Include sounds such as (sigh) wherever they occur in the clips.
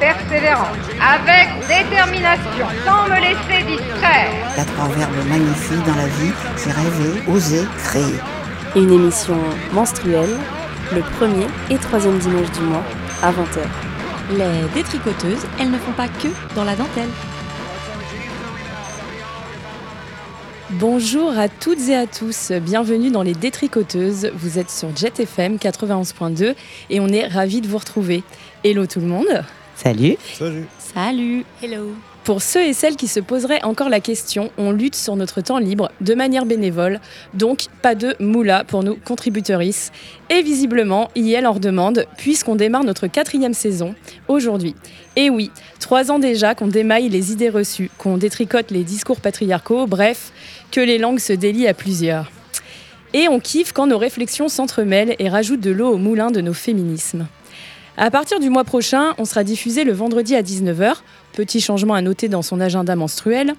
persévérance, avec détermination, sans me laisser distraire. Il y a trois verbes magnifiques dans la vie, c'est rêver, oser, créer. Une émission menstruelle, le premier et troisième dimanche du mois, à 20h. Les détricoteuses, elles ne font pas que dans la dentelle. Bonjour à toutes et à tous, bienvenue dans les Détricoteuses. Vous êtes sur Jet FM 91.2 et on est ravis de vous retrouver. Hello tout le monde. Salut. Salut. Salut Hello Pour ceux et celles qui se poseraient encore la question, on lutte sur notre temps libre de manière bénévole, donc pas de moula pour nous contributrices. Et visiblement, IEL en demande, puisqu'on démarre notre quatrième saison aujourd'hui. Et oui, trois ans déjà qu'on démaille les idées reçues, qu'on détricote les discours patriarcaux, bref, que les langues se délient à plusieurs. Et on kiffe quand nos réflexions s'entremêlent et rajoutent de l'eau au moulin de nos féminismes. À partir du mois prochain, on sera diffusé le vendredi à 19h, petit changement à noter dans son agenda menstruel,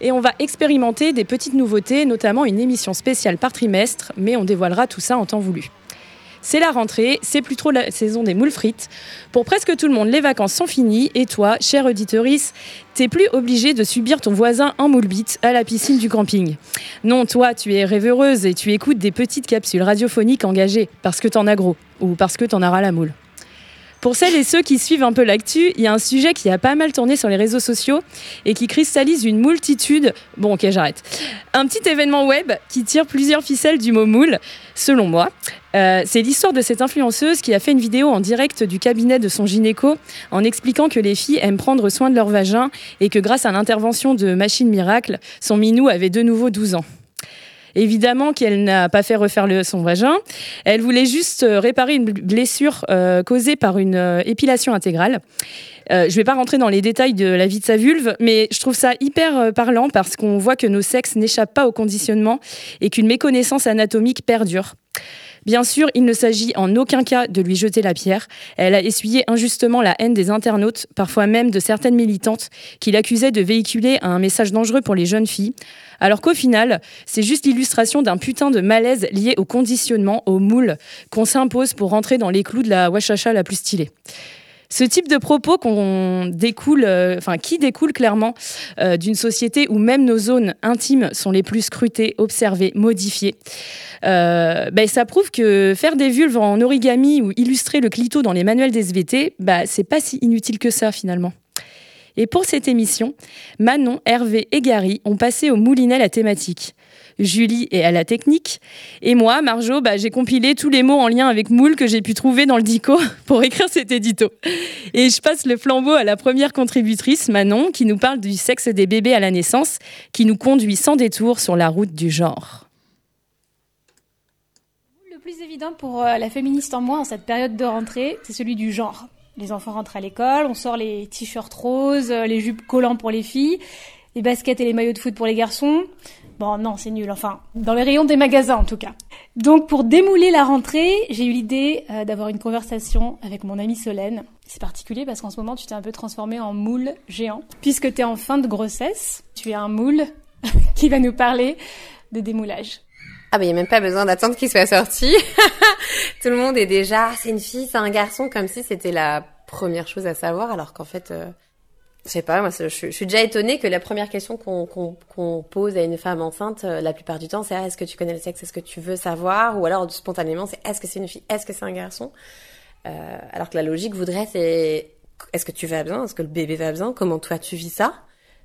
et on va expérimenter des petites nouveautés, notamment une émission spéciale par trimestre, mais on dévoilera tout ça en temps voulu. C'est la rentrée, c'est plus trop la saison des moules frites. Pour presque tout le monde, les vacances sont finies et toi, chère auditorice, t'es plus obligé de subir ton voisin en moule bite à la piscine du camping. Non, toi, tu es rêveureuse et tu écoutes des petites capsules radiophoniques engagées parce que t'en as gros ou parce que t'en as ras la moule. Pour celles et ceux qui suivent un peu l'actu, il y a un sujet qui a pas mal tourné sur les réseaux sociaux et qui cristallise une multitude. Bon, ok, j'arrête. Un petit événement web qui tire plusieurs ficelles du mot moule, selon moi. Euh, c'est l'histoire de cette influenceuse qui a fait une vidéo en direct du cabinet de son gynéco en expliquant que les filles aiment prendre soin de leur vagin et que grâce à l'intervention de Machine Miracle, son minou avait de nouveau 12 ans. Évidemment qu'elle n'a pas fait refaire son vagin. Elle voulait juste euh, réparer une blessure euh, causée par une euh, épilation intégrale. Je ne vais pas rentrer dans les détails de la vie de sa vulve, mais je trouve ça hyper parlant parce qu'on voit que nos sexes n'échappent pas au conditionnement et qu'une méconnaissance anatomique perdure. Bien sûr, il ne s'agit en aucun cas de lui jeter la pierre. Elle a essuyé injustement la haine des internautes, parfois même de certaines militantes, qui l'accusaient de véhiculer un message dangereux pour les jeunes filles. Alors qu'au final, c'est juste l'illustration d'un putain de malaise lié au conditionnement, au moule, qu'on s'impose pour rentrer dans les clous de la wachacha la plus stylée. Ce type de propos euh, qui découle clairement euh, d'une société où même nos zones intimes sont les plus scrutées, observées, modifiées. Euh, ben, ça prouve que faire des vulves en origami ou illustrer le clito dans les manuels des SVT, bah, c'est pas si inutile que ça finalement. Et pour cette émission, Manon, Hervé et Gary ont passé au moulinet la thématique. Julie est à la technique. Et moi, Marjo, bah, j'ai compilé tous les mots en lien avec moule que j'ai pu trouver dans le dico (laughs) pour écrire cet édito. Et je passe le flambeau à la première contributrice, Manon, qui nous parle du sexe des bébés à la naissance, qui nous conduit sans détour sur la route du genre. Le plus évident pour euh, la féministe en moi en cette période de rentrée, c'est celui du genre. Les enfants rentrent à l'école, on sort les t-shirts roses, euh, les jupes collants pour les filles, les baskets et les maillots de foot pour les garçons. Bon, non, c'est nul, enfin, dans les rayons des magasins en tout cas. Donc pour démouler la rentrée, j'ai eu l'idée euh, d'avoir une conversation avec mon amie Solène. C'est particulier parce qu'en ce moment, tu t'es un peu transformé en moule géant. Puisque tu es en fin de grossesse, tu es un moule (laughs) qui va nous parler de démoulage. Ah bah il n'y a même pas besoin d'attendre qu'il soit sorti. (laughs) Tout le monde est déjà, c'est une fille, c'est un garçon, comme si c'était la première chose à savoir, alors qu'en fait, euh, je sais pas, moi je, suis déjà étonnée que la première question qu'on pose à une femme enceinte, euh, la plupart du temps, c'est ah, est-ce que tu connais le sexe, est-ce que tu veux savoir, ou alors spontanément c'est est-ce que c'est une fille, est-ce que c'est un garçon, euh, alors que la logique voudrait c'est est-ce que tu vas bien, est-ce que le bébé va bien, comment toi tu vis ça?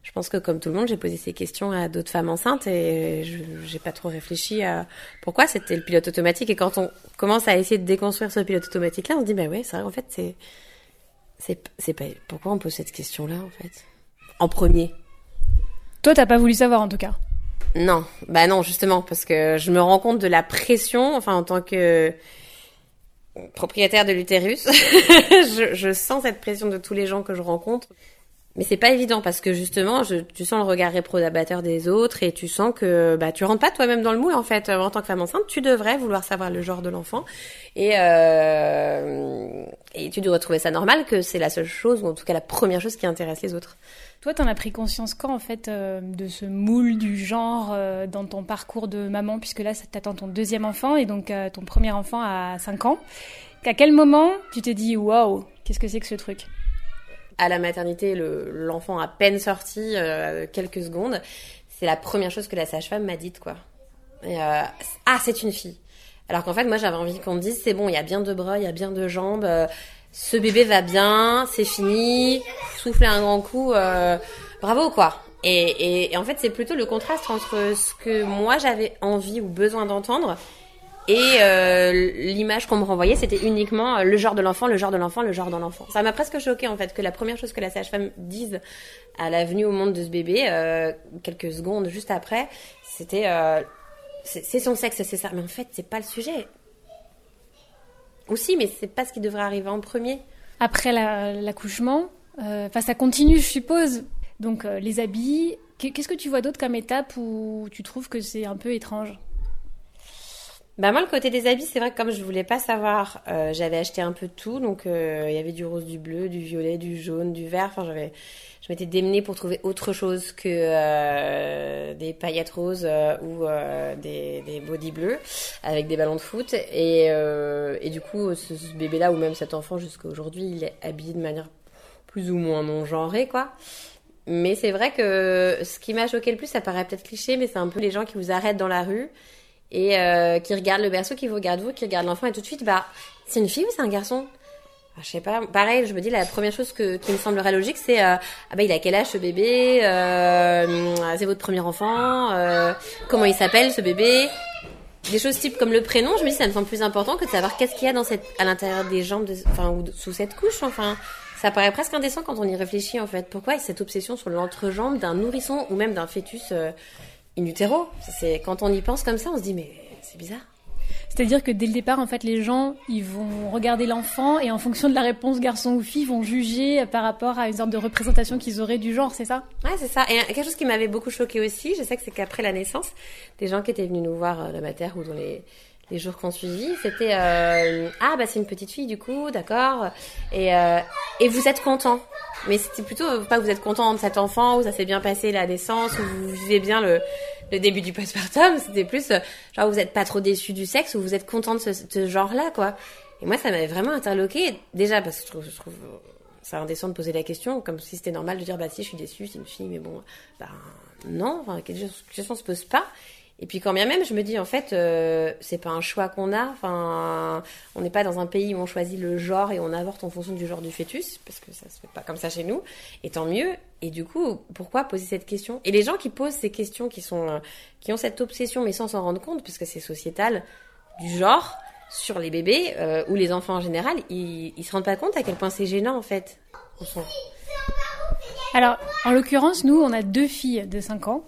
Je pense que comme tout le monde, j'ai posé ces questions à d'autres femmes enceintes et j'ai pas trop réfléchi à pourquoi c'était le pilote automatique. Et quand on commence à essayer de déconstruire ce pilote automatique-là, on se dit bah ouais, c'est vrai. En fait, c'est c'est pas pourquoi on pose cette question-là en fait? En premier. Toi, t'as pas voulu savoir en tout cas? Non, bah non, justement, parce que je me rends compte de la pression, enfin en tant que propriétaire de l'utérus, (laughs) je, je sens cette pression de tous les gens que je rencontre Mais c'est pas évident parce que justement, je, tu sens le regard réprobateur des autres et tu sens que bah tu rentres pas toi-même dans le moule en fait. En tant que femme enceinte, tu devrais vouloir savoir le genre de l'enfant et euh, et tu dois trouver ça normal que c'est la seule chose ou en tout cas la première chose qui intéresse les autres. Toi, t'en as pris conscience quand en fait euh, de ce moule du genre euh, dans ton parcours de maman puisque là, ça t'attend ton deuxième enfant et donc euh, ton premier enfant à 5 ans. À quel moment tu t'es dit waouh, qu'est-ce que c'est que ce truc? À la maternité, l'enfant à peine sorti, euh, quelques secondes, c'est la première chose que la sage-femme m'a dite, quoi. Euh, ah, c'est une fille. Alors qu'en fait, moi, j'avais envie qu'on me dise, c'est bon, il y a bien deux bras, il y a bien deux jambes, euh, ce bébé va bien, c'est fini, souffler un grand coup, bravo, quoi. Et en fait, c'est plutôt le contraste entre ce que moi j'avais envie ou besoin d'entendre et euh, l'image qu'on me renvoyait, c'était uniquement euh, le genre de l'enfant, le genre de l'enfant, le genre de l'enfant. Ça m'a presque choqué en fait que la première chose que la sage-femme dise à la venue au monde de ce bébé, euh, quelques secondes juste après, c'était euh, c'est son sexe, c'est ça. Mais en fait, c'est pas le sujet. Aussi, mais c'est pas ce qui devrait arriver en premier. Après l'accouchement, la, enfin ça continue, je suppose. Donc les habits. Qu'est-ce que tu vois d'autre comme étape où tu trouves que c'est un peu étrange? Bah moi le côté des habits c'est vrai que comme je voulais pas savoir euh, j'avais acheté un peu tout. Donc euh, il y avait du rose du bleu du violet du jaune du vert. Enfin j'avais je m'étais démenée pour trouver autre chose que euh, des paillettes roses euh, ou euh, des, des body bleus avec des ballons de foot. Et, et du coup ce, ce bébé là ou même cet enfant jusqu'à aujourd'hui il est habillé de manière plus ou moins non genrée quoi. Mais c'est vrai que ce qui m'a choqué le plus ça paraît peut-être cliché mais c'est un peu les gens qui vous arrêtent dans la rue et euh, qui regarde le berceau, qui vous regarde vous, qui regarde l'enfant et tout de suite, bah, c'est une fille ou c'est un garçon? Ah, Je sais pas. Pareil, je me dis la première chose que, qui me semblerait logique, c'est euh, ah bah il a quel âge ce bébé? Euh, C'est votre premier enfant? Euh, Comment il s'appelle ce bébé? Des choses types comme le prénom, je me dis ça me semble plus important que de savoir qu'est-ce qu'il y a dans cette, à l'intérieur des jambes, de, enfin ou sous cette couche, enfin. Ça paraît presque indécent quand on y réfléchit en fait. Pourquoi cette obsession sur l'entrejambe d'un nourrisson ou même d'un fœtus euh, in utero. C'est quand on y pense comme ça, on se dit mais c'est bizarre. C'est-à-dire que dès le départ, en fait, les gens, ils vont regarder l'enfant et en fonction de la réponse garçon ou fille, vont juger par rapport à une sorte de représentation qu'ils auraient du genre, c'est ça? Ouais, c'est ça. Et quelque chose qui m'avait beaucoup choqué aussi, je sais que c'est qu'après la naissance, des gens qui étaient venus nous voir la mater ou dans les les jours qu'on suivit, c'était euh, ah bah c'est une petite fille du coup, d'accord. Et euh, et vous êtes content. Mais c'était plutôt pas que vous êtes content de cet enfant ou ça s'est bien passé la naissance ou vous vivez bien le le début du postpartum, c'était plus genre vous êtes pas trop déçu du sexe ou vous êtes content de ce, ce genre-là quoi. Et moi ça m'avait vraiment interloqué déjà parce que je trouve, je trouve ça indécent de poser la question comme si c'était normal de dire bah si je suis déçue, c'est une fille mais bon bah non, enfin quelque question se pose pas. Et puis quand bien même, je me dis en fait, euh, c'est pas un choix qu'on a. Enfin, on n'est pas dans un pays où on choisit le genre et on avorte en fonction du genre du fœtus, parce que ça se fait pas comme ça chez nous. Et tant mieux. Et du coup, pourquoi poser cette question? Et les gens qui posent ces questions, qui sont, euh, qui ont cette obsession, mais sans s'en rendre compte, puisque c'est sociétal, du genre sur les bébés euh, ou les enfants en général, ils, ils se rendent pas compte à quel point c'est gênant en fait. Alors, en l'occurrence, nous, on a deux filles de 5 ans.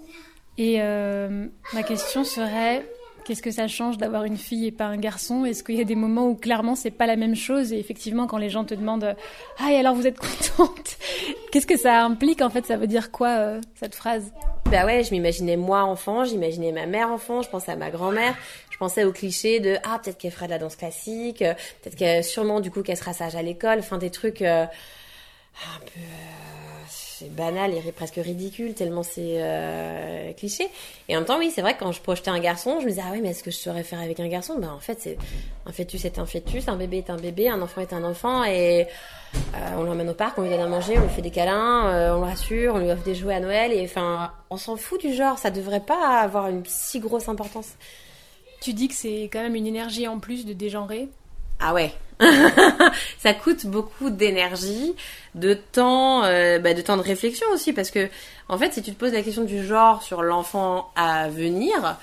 Et euh, ma question serait qu'est-ce que ça change d'avoir une fille et pas un garçon? Est-ce qu'il y a des moments où clairement c'est pas la même chose? Et effectivement, quand les gens te demandent ah et alors vous êtes contente Qu'est-ce que ça implique en fait? Ça veut dire quoi euh, cette phrase? Bah ouais, je m'imaginais moi enfant, j'imaginais ma mère enfant, je pensais à ma grand-mère, je pensais au cliché de ah peut-être qu'elle fera de la danse classique, peut-être qu'elle sûrement du coup qu'elle sera sage à l'école, enfin des trucs euh, un peu c'est banal et presque ridicule tellement c'est euh, cliché. Et en même temps, oui, c'est vrai quand je projetais un garçon, je me disais ah oui, mais est-ce que je saurais faire avec un garçon? Ben en fait, c'est un fœtus est un fœtus, un bébé est un bébé, un enfant est un enfant et euh, on l'emmène au parc, on lui donne à manger, on lui fait des câlins, euh, on le rassure, on lui offre des jouets à Noël et enfin, on s'en fout du genre, ça devrait pas avoir une si grosse importance. Tu dis que c'est quand même une énergie en plus de dégenrer? Ah ouais. (laughs) ça coûte beaucoup d'énergie, de temps, euh, bah, de temps de réflexion aussi, parce que en fait, si tu te poses la question du genre sur l'enfant à venir,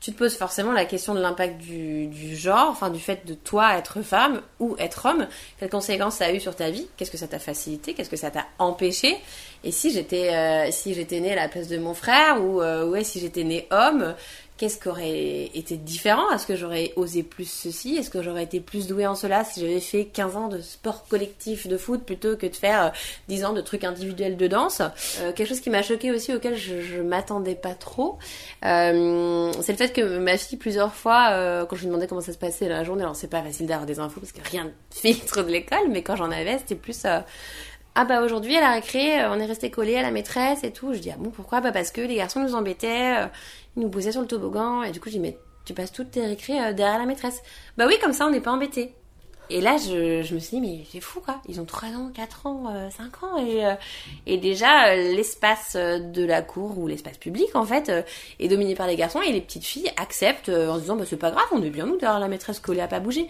tu te poses forcément la question de l'impact du, genre, enfin du fait de toi être femme ou être homme, quelles conséquences ça a eu sur ta vie, qu'est-ce que ça t'a facilité, qu'est-ce que ça t'a empêché, Et si j'étais euh, si j'étais née à la place de mon frère ou euh, ouais si j'étais née homme, qu'est-ce qui aurait été différent? Est-ce que j'aurais osé plus ceci? Est-ce que j'aurais été plus douée en cela si j'avais fait 15 ans de sport collectif de foot plutôt que de faire euh, 10 ans de trucs individuels de danse? Euh, Quelque chose qui m'a choqué aussi auquel je, je m'attendais pas trop, euh, c'est le fait que ma fille plusieurs fois, euh, quand je lui demandais comment ça se passait la journée, alors c'est pas facile d'avoir des infos parce que rien ne filtre de l'école, mais quand j'en avais, c'était plus euh, ah bah aujourd'hui à la récré euh, on est resté collé à la maîtresse et tout. Je dis ah bon pourquoi? Bah parce que les garçons nous embêtaient, euh, ils nous poussaient sur le toboggan et du coup je dis mais tu passes toutes tes récré euh, derrière la maîtresse. Bah oui comme ça on n'est pas embêtés. Et là je, me suis dit mais c'est fou quoi, ils ont 3 ans, 4 ans, euh, 5 ans et, et déjà l'espace de la cour ou l'espace public en fait est dominé par les garçons et les petites filles acceptent en se disant bah c'est pas grave on est bien nous derrière la maîtresse collée à pas bouger.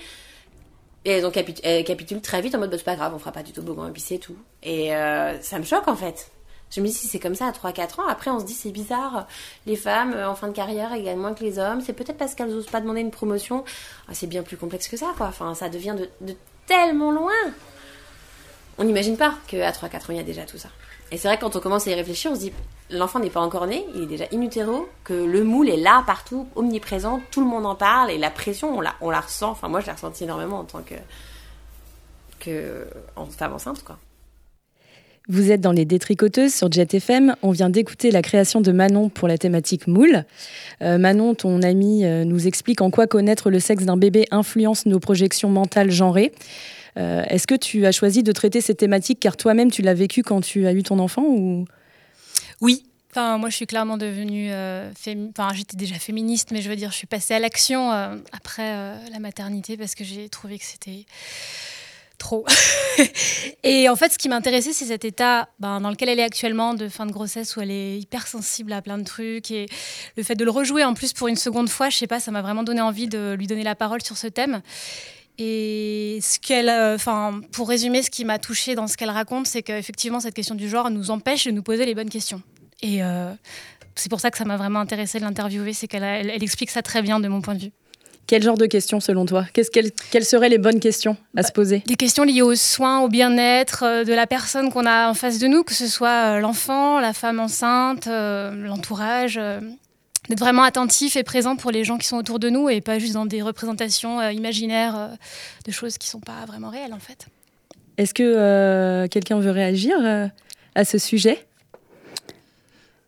Et elles, ont capitu- elles capitulent très vite en mode bah, c'est pas grave, on fera pas du toboggan et puis c'est tout. Et euh, ça me choque en fait. Je me dis si c'est comme ça à 3-4 ans, après on se dit c'est bizarre, les femmes euh, en fin de carrière gagnent moins que les hommes, c'est peut-être parce qu'elles osent pas demander une promotion. Ah, c'est bien plus complexe que ça quoi, enfin ça devient de, de tellement loin. On n'imagine pas qu'à 3-4 ans il y a déjà tout ça. Et c'est vrai que quand on commence à y réfléchir, on se dit l'enfant n'est pas encore né, il est déjà in utero, que le moule est là partout, omniprésent, tout le monde en parle et la pression on la, ressent. Enfin moi je l'ai ressenti énormément en tant que que femme enceinte. Vous êtes dans les détricoteuses sur Jet FM. On vient d'écouter la création de Manon pour la thématique moule. Euh, Manon, ton amie, euh, nous explique en quoi connaître le sexe d'un bébé influence nos projections mentales genrées. Euh, Est-ce que tu as choisi de traiter cette thématique car toi-même tu l'as vécu quand tu as eu ton enfant ou Oui. Enfin, moi, je suis clairement devenue. euh, Enfin, j'étais déjà féministe, mais je veux dire, je suis passée à l'action euh, après euh, la maternité parce que j'ai trouvé que c'était trop. (laughs) et en fait, ce qui m'intéressait, c'est cet état ben, dans lequel elle est actuellement, de fin de grossesse, où elle est hyper sensible à plein de trucs. Et le fait de le rejouer en plus pour une seconde fois, je sais pas, ça m'a vraiment donné envie de lui donner la parole sur ce thème. Et ce qu'elle, euh, enfin, pour résumer, ce qui m'a touchée dans ce qu'elle raconte, c'est qu'effectivement, cette question du genre nous empêche de nous poser les bonnes questions. Et euh, c'est pour ça que ça m'a vraiment intéressé de l'interviewer, c'est qu'elle a- elle, elle explique ça très bien de mon point de vue. Quel genre de questions selon toi? Qu'elles- Quelles seraient les bonnes questions à se poser? Des questions liées aux soins, au bien-être euh, de la personne qu'on a en face de nous, que ce soit l'enfant, la femme enceinte, l'entourage. D'être vraiment attentif et présent pour les gens qui sont autour de nous et pas juste dans des représentations euh, imaginaires euh, de choses qui sont pas vraiment réelles en fait. Est-ce que euh, quelqu'un veut réagir euh, à ce sujet?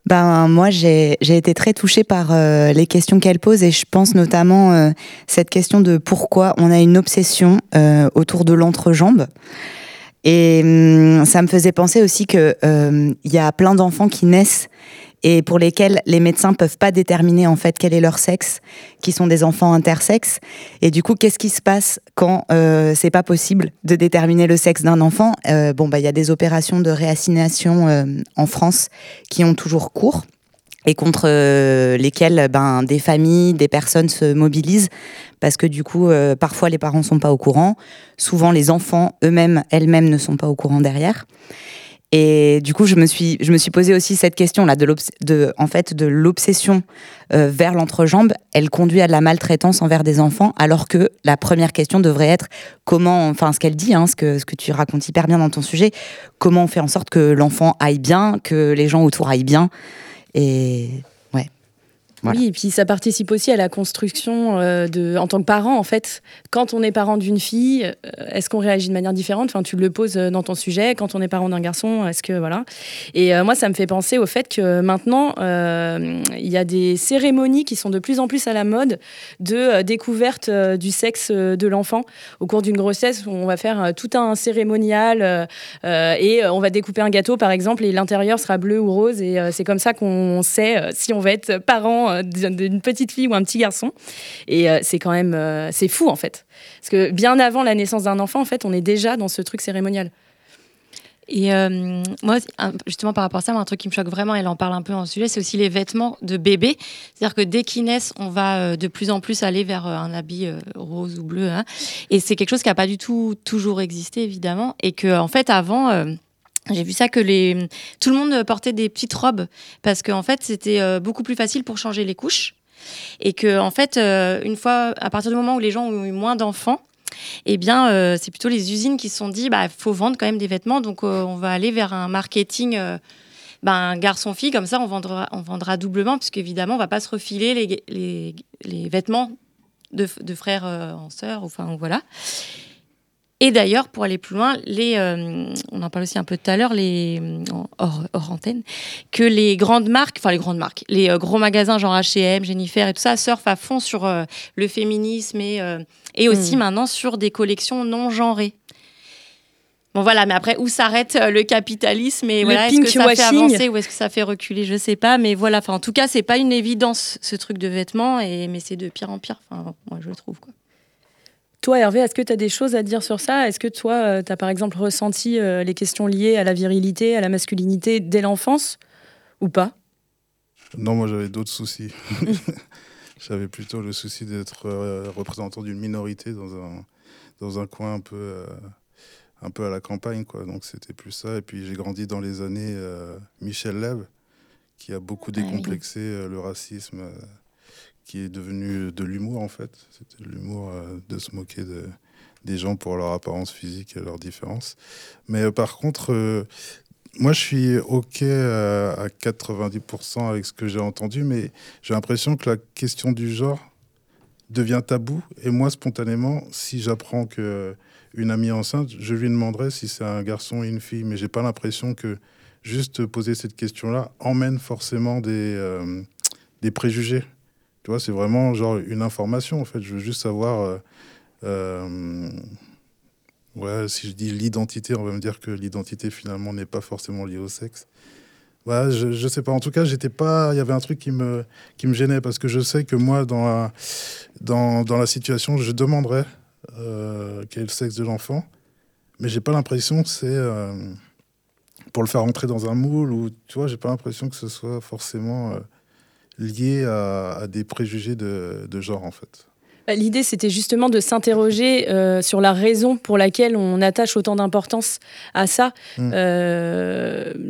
Ben moi j'ai j'ai été très touchée par euh, les questions qu'elle pose et je pense notamment euh, cette question de pourquoi on a une obsession euh, autour de l'entrejambe. Et hum, ça me faisait penser aussi que euh, il y a plein d'enfants qui naissent et pour lesquels les médecins peuvent pas déterminer en fait quel est leur sexe, qui sont des enfants intersexes. Et du coup, qu'est-ce qui se passe quand euh, c'est pas possible de déterminer le sexe d'un enfant? Euh, Bon, bah il y a des opérations de réassignation euh, en France qui ont toujours cours et contre euh, lesquelles ben des familles, des personnes se mobilisent parce que du coup, euh, parfois les parents sont pas au courant, souvent les enfants eux-mêmes, elles-mêmes ne sont pas au courant derrière. Et du coup, je me suis, je me suis posé aussi cette question là de, de en fait, de l'obsession euh, vers l'entrejambe. Elle conduit à de la maltraitance envers des enfants, alors que la première question devrait être comment, enfin, ce qu'elle dit, hein, ce que ce que tu racontes hyper bien dans ton sujet, comment on fait en sorte que l'enfant aille bien, que les gens autour aillent bien. Et. Oui, et puis ça participe aussi à la construction euh, de, en tant que parent, en fait. Quand on est parent d'une fille, euh, est-ce qu'on réagit de manière différente? Enfin, tu le poses euh, dans ton sujet. Quand on est parent d'un garçon, est-ce que voilà Et moi, ça me fait penser au fait que maintenant, il y a des cérémonies qui sont de plus en plus à la mode de découverte du sexe de l'enfant au cours d'une grossesse. On va faire tout un cérémonial et on va découper un gâteau, par exemple, et l'intérieur sera bleu ou rose. Et c'est comme ça qu'on sait si on va être parent euh, d'une petite fille ou un petit garçon. Et euh, c'est quand même, euh, c'est fou en fait. Parce que bien avant la naissance d'un enfant, en fait, on est déjà dans ce truc cérémonial. Et moi, justement, par rapport à ça, un truc qui me choque vraiment, elle en parle un peu en sujet, c'est aussi les vêtements de bébé. C'est-à-dire que dès qu'ils naissent, on va de plus en plus aller vers un habit rose ou bleu. hein. Et c'est quelque chose qui n'a pas du tout toujours existé, évidemment. Et que, en fait, avant. J'ai vu ça que tout le monde portait des petites robes parce qu'en fait c'était euh, beaucoup plus facile pour changer les couches et que en fait euh, une fois à partir du moment où les gens ont eu moins d'enfants eh bien, c'est plutôt les usines qui se sont dit, bah, faut vendre quand même des vêtements, donc on va aller vers un marketing ben, garçon-fille, comme ça, on vendra, on vendra doublement, puisqu'évidemment, on va pas se refiler les, les, vêtements de, de frères euh, en sœurs, enfin voilà. Et d'ailleurs, pour aller plus loin, les, euh, on en parle aussi un peu tout à l'heure, les hors, hors, antenne, que les grandes marques, enfin les grandes marques, les euh, gros magasins genre H&M, Jennifer et tout ça surfent à fond sur le féminisme et, et aussi mm. maintenant sur des collections non genrées. Bon voilà, mais après où s'arrête euh, le capitalisme et voilà, est-ce que ça fait avancer ou est-ce que ça fait reculer, je sais pas, mais voilà, enfin en tout cas c'est pas une évidence ce truc de vêtements et mais c'est de pire en pire, enfin moi je trouve quoi. Toi Hervé, est-ce que tu as des choses à dire sur ça? Est-ce que toi euh, tu as par exemple ressenti euh, les questions liées à la virilité, à la masculinité dès l'enfance? Ou pas? Non, moi j'avais d'autres soucis. (laughs) j'avais plutôt le souci d'être représentant d'une minorité dans un dans un coin un peu un peu à la campagne, quoi. Donc c'était plus ça. Et puis j'ai grandi dans les années euh, Michel Leb, qui a beaucoup ah décomplexé euh, le racisme, euh, qui est devenu de l'humour en fait. C'était l'humour de se moquer de, des gens pour leur apparence physique et leurs différences. Mais par contre, moi je suis ok à 90% avec ce que j'ai entendu, mais j'ai l'impression que la question du genre devient tabou. Et moi, spontanément, si j'apprends que une amie enceinte, je lui demanderai si c'est un garçon ou une fille, mais j'ai pas l'impression que juste poser cette question-là emmène forcément des, euh, des préjugés. Tu vois, c'est vraiment genre une information en fait. Je veux juste savoir. Euh, euh, ouais, si je dis l'identité, on va me dire que l'identité finalement n'est pas forcément liée au sexe. Ouais, je, je sais pas. En tout cas, j'étais pas. Il y avait un truc qui me qui me gênait parce que je sais que moi, dans la dans, dans la situation, je demanderais euh, quel est le sexe de l'enfant, mais j'ai pas l'impression que c'est pour le faire entrer dans un moule ou tu vois, j'ai pas l'impression que ce soit forcément euh, lié à, des préjugés de, genre en fait. Bah, l'idée, c'était justement de s'interroger sur la raison pour laquelle on attache autant d'importance à ça. Mm.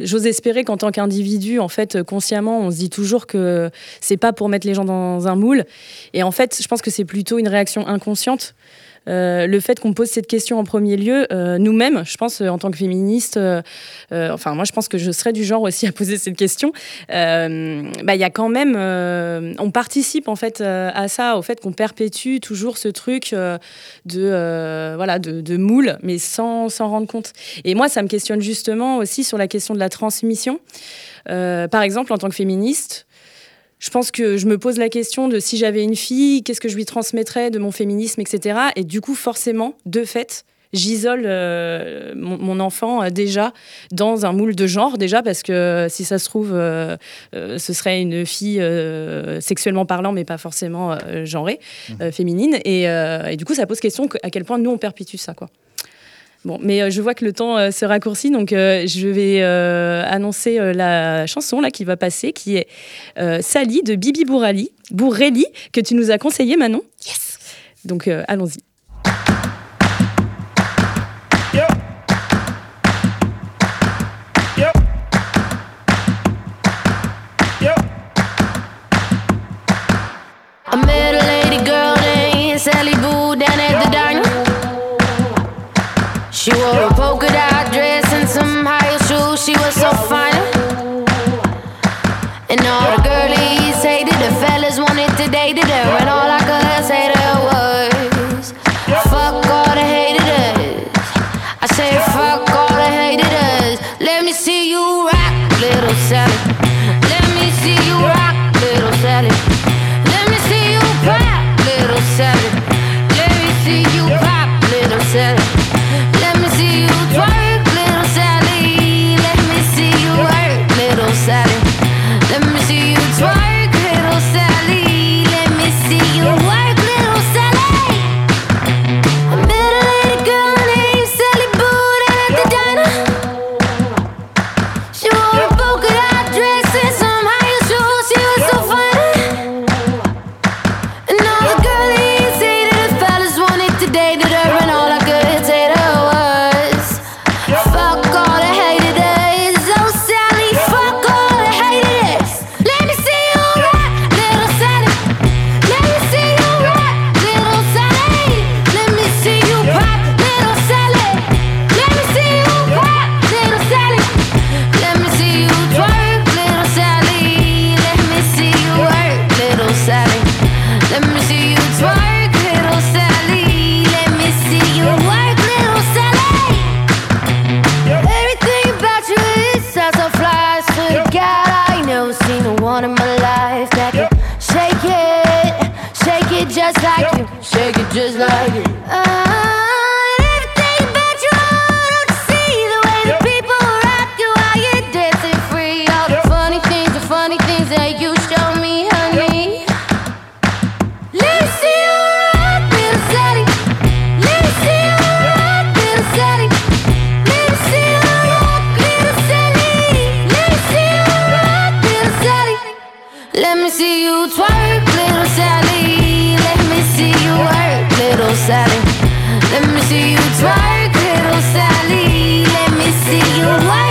J'ose espérer qu'en tant qu'individu, en fait, consciemment, on se dit toujours que c'est pas pour mettre les gens dans un moule. Et en fait, je pense que c'est plutôt une réaction inconsciente. Euh, le fait qu'on pose cette question en premier lieu, euh, nous-mêmes, je pense, en tant que féministes, euh, enfin, moi, je pense que je serais du genre aussi à poser cette question. Bah, il y a quand même, on participe en fait à ça, au fait qu'on perpétue toujours ce truc de, voilà, de, de, moule, mais sans s'en rendre compte. Et moi, ça me questionne justement aussi sur la question de la transmission. par exemple, en tant que féministe, je pense que je me pose la question de si j'avais une fille, qu'est-ce que je lui transmettrais de mon féminisme, etc. Et du coup, forcément, de fait, j'isole euh, mon, enfant euh, déjà dans un moule de genre déjà parce que si ça se trouve euh, ce serait une fille sexuellement parlant mais pas forcément genrée mmh. féminine et, et, du coup ça pose question à quel point nous on perpétue ça quoi Bon, mais euh, je vois que le temps euh, se raccourcit, donc euh, je vais annoncer la chanson là qui va passer, qui est Sally de Bibi Bourali, Bourrelli, que tu nous as conseillé, Manon? Yes. Donc allons-y. Let me see you twerk, little Sally. Let me see you work, little Sally. Let me see you twerk, little Sally. Let me see you work,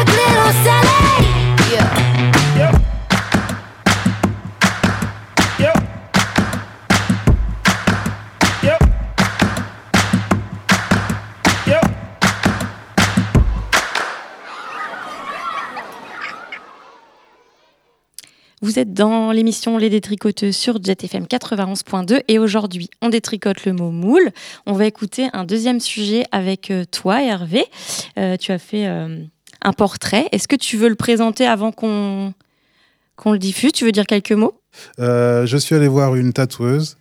Vous êtes dans l'émission Les Détricoteuses sur Jet FM 91.2 et aujourd'hui, on détricote le mot moule. On va écouter un deuxième sujet avec euh, toi, Hervé. Euh, tu as fait euh, un portrait. Est-ce que tu veux le présenter avant qu'on qu'on le diffuse? Tu veux dire quelques mots? Je suis allé voir une tatoueuse.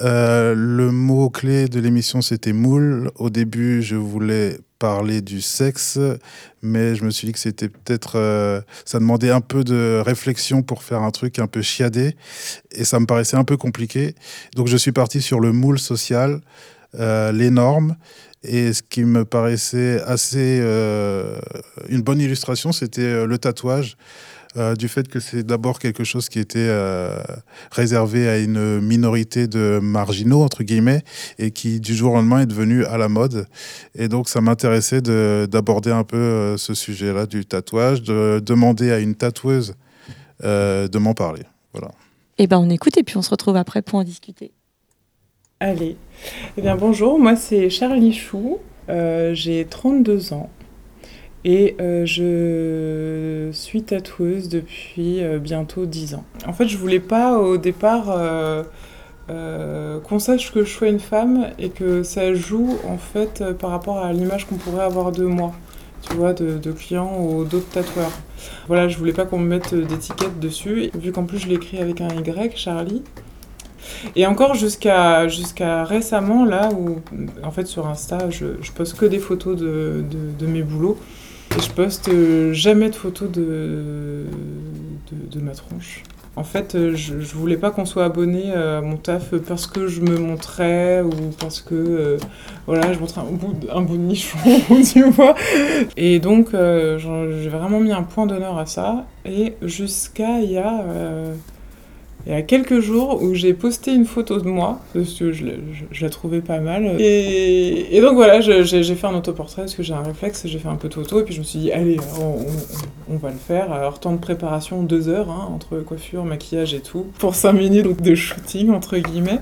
Le mot clé de l'émission c'était moule. Au début, je voulais parler du sexe, mais je me suis dit que c'était peut-être, euh, ça demandait un peu de réflexion pour faire un truc un peu chiadé, et ça me paraissait un peu compliqué. Donc je suis parti sur le moule social, euh, les normes, et ce qui me paraissait assez euh, une bonne illustration, c'était le tatouage. Euh, du fait que c'est d'abord quelque chose qui était euh, réservé à une minorité de marginaux, entre guillemets, et qui du jour au lendemain est devenu à la mode. Et donc ça m'intéressait de- d'aborder un peu euh, ce sujet-là du tatouage, de demander à une tatoueuse euh, de m'en parler. Voilà. Eh ben, on écoute et puis on se retrouve après pour en discuter. Allez. Eh bien, bonjour, moi c'est Charlie Chou, euh, j'ai 32 ans et euh, je suis tatoueuse depuis euh, bientôt 10 ans. En fait, je voulais pas au départ euh, qu'on sache que je sois une femme et que ça joue en fait par rapport à l'image qu'on pourrait avoir de moi. Tu vois, de, de clients ou d'autres tatoueurs. Voilà, je voulais pas qu'on me mette d'étiquette dessus, vu qu'en plus je l'écris avec un Y, Charlie. Et encore jusqu'à jusqu'à récemment, là où, en fait, sur Insta, je, je poste que des photos de, de, de mes boulots. Je poste euh, jamais de photos de, de, ma tronche. En fait, euh, je, voulais pas qu'on soit abonné à mon taf parce que je me montrais ou parce que, euh, voilà, je montrais un bout, de- un bout de nichon, (laughs) tu vois. Et donc, euh, j'ai vraiment mis un point d'honneur à ça. Et jusqu'à il y a... euh, il y a quelques jours où j'ai posté une photo de moi, parce que je, la- trouvais pas mal. Et, donc voilà, j'ai fait un autoportrait parce que j'ai un réflexe, j'ai fait un peu de photo, et puis je me suis dit, allez, on va le faire. Alors, temps de préparation, deux heures, hein, entre coiffure, maquillage et tout, pour cinq minutes de shooting, entre guillemets.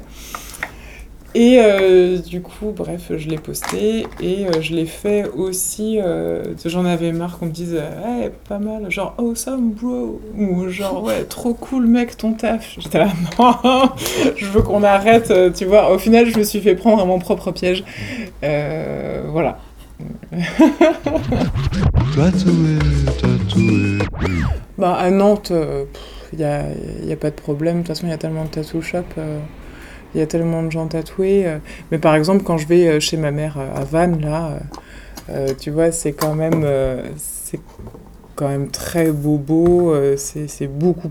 Et euh, du coup, bref, je l'ai posté et euh, je l'ai fait aussi. euh, J'en avais marre qu'on me dise ouais, pas mal, genre awesome bro, ou genre ouais, trop cool mec ton taf. J'étais là, non, je veux qu'on arrête, tu vois. Au final, je me suis fait prendre à mon propre piège. Voilà. (laughs) Tatoué, tatoué. Bah, à Nantes, il n'y a, y a pas de problème. De toute façon, il y a tellement de tattoo shop, il y a tellement de gens tatoués. euh. mais par exemple, quand je vais euh, chez ma mère euh, à Vannes, là, tu vois, c'est quand même, c'est quand même très bobo. c'est beaucoup,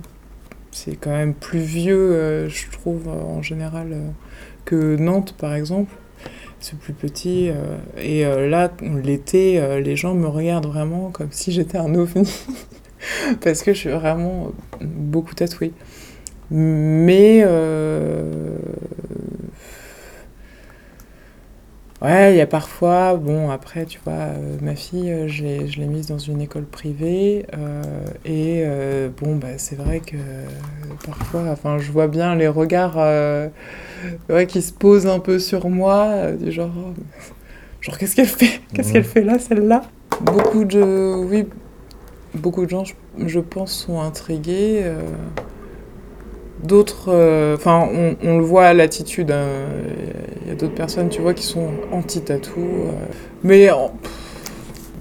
c'est quand même plus vieux, je trouve, en général, que Nantes, par exemple. C'est plus petit. et là, l'été, les gens me regardent vraiment comme si j'étais un ovni. (laughs) parce que je suis vraiment beaucoup tatouée. Mais euh, ouais, il y a parfois, bon après tu vois, euh, ma fille, euh, je l'ai je l'ai mise dans une école privée et bon bah c'est vrai que parfois, enfin je vois bien les regards ouais, qui se posent un peu sur moi, du genre genre qu'est-ce qu'elle fait, qu'est-ce qu'elle fait là celle-là? Beaucoup de oui, beaucoup de gens, je, je pense, sont intrigués. D'autres, euh, enfin, on, on le voit à l'attitude. hein, Il y a d'autres personnes, tu vois, qui sont anti-tatou. euh, mais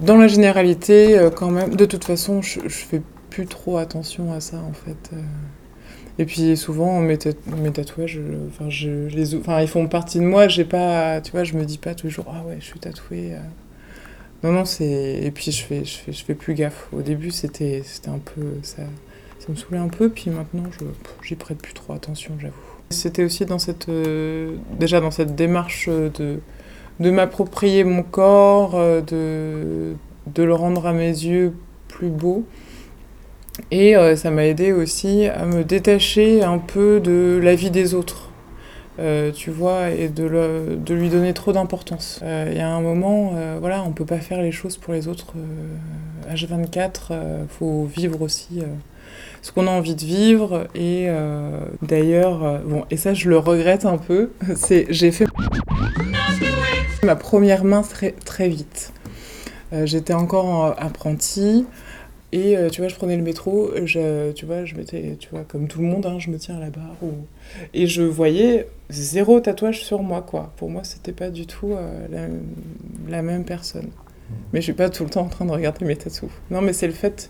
dans la généralité, euh, quand même, de toute façon, je, je fais plus trop attention à ça, en fait. Et puis souvent mes, mes tatouages, enfin je les, enfin ils font partie de moi. J'ai pas, tu vois, je me dis pas toujours ah ouais je suis tatouée. Non non c'est et puis je fais je fais je fais plus gaffe. Au début c'était c'était un peu ça ça me saoulait un peu puis maintenant j'y prête plus trop attention j'avoue. C'était aussi dans cette euh, déjà dans cette démarche euh, de m'approprier mon corps, euh, de le rendre à mes yeux plus beau. Et ça m'a aidé aussi à me détacher un peu de la vie des autres, tu vois, et de, lui donner trop d'importance. Il y a un moment, voilà, on peut pas faire les choses pour les autres euh, H24, euh, faut vivre aussi ce qu'on a envie de vivre. Et euh, d'ailleurs, euh, bon, et ça je le regrette un peu, (laughs) c'est j'ai fait ma première main très, très vite. Euh, J'étais encore euh, apprenti. Et tu vois, je prenais le métro, je, tu vois, je mettais, tu vois, comme tout le monde, hein, je me tiens à la barre. Ou... Et je voyais zéro tatouage sur moi, quoi. Pour moi, c'était pas du tout euh, la, la même personne. Mais je suis pas tout le temps en train de regarder mes tatous. Non, mais c'est le fait,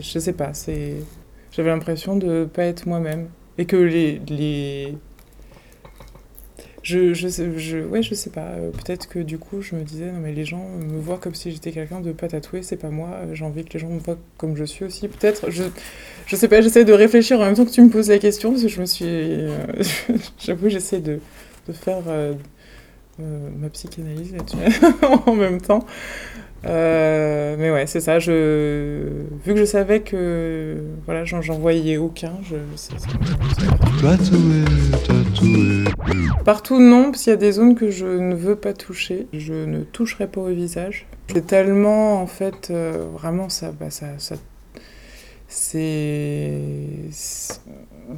je sais pas, c'est... J'avais l'impression de pas être moi-même. Et que les... les... Je, je, sais, je, ouais, je sais pas. euh, Peut-être que du coup, je me disais, non, mais les gens me voient comme si j'étais quelqu'un de pas tatoué, c'est pas moi. euh, J'ai envie que les gens me voient comme je suis aussi. Peut-être, je, je sais pas, j'essaie de réfléchir en même temps que tu me poses la question, parce que je me suis. euh, (laughs) J'avoue, j'essaie de, de faire ma psychanalyse là-dessus (laughs) en même temps. Euh, mais ouais, c'est ça. Je, vu que je savais que voilà, j'en voyais aucun, je. Partout non, parce qu'il y a des zones que je ne veux pas toucher. Je ne toucherai pas au visage. C'est tellement, en fait, euh, vraiment, ça, bah, ça, ça- c'est,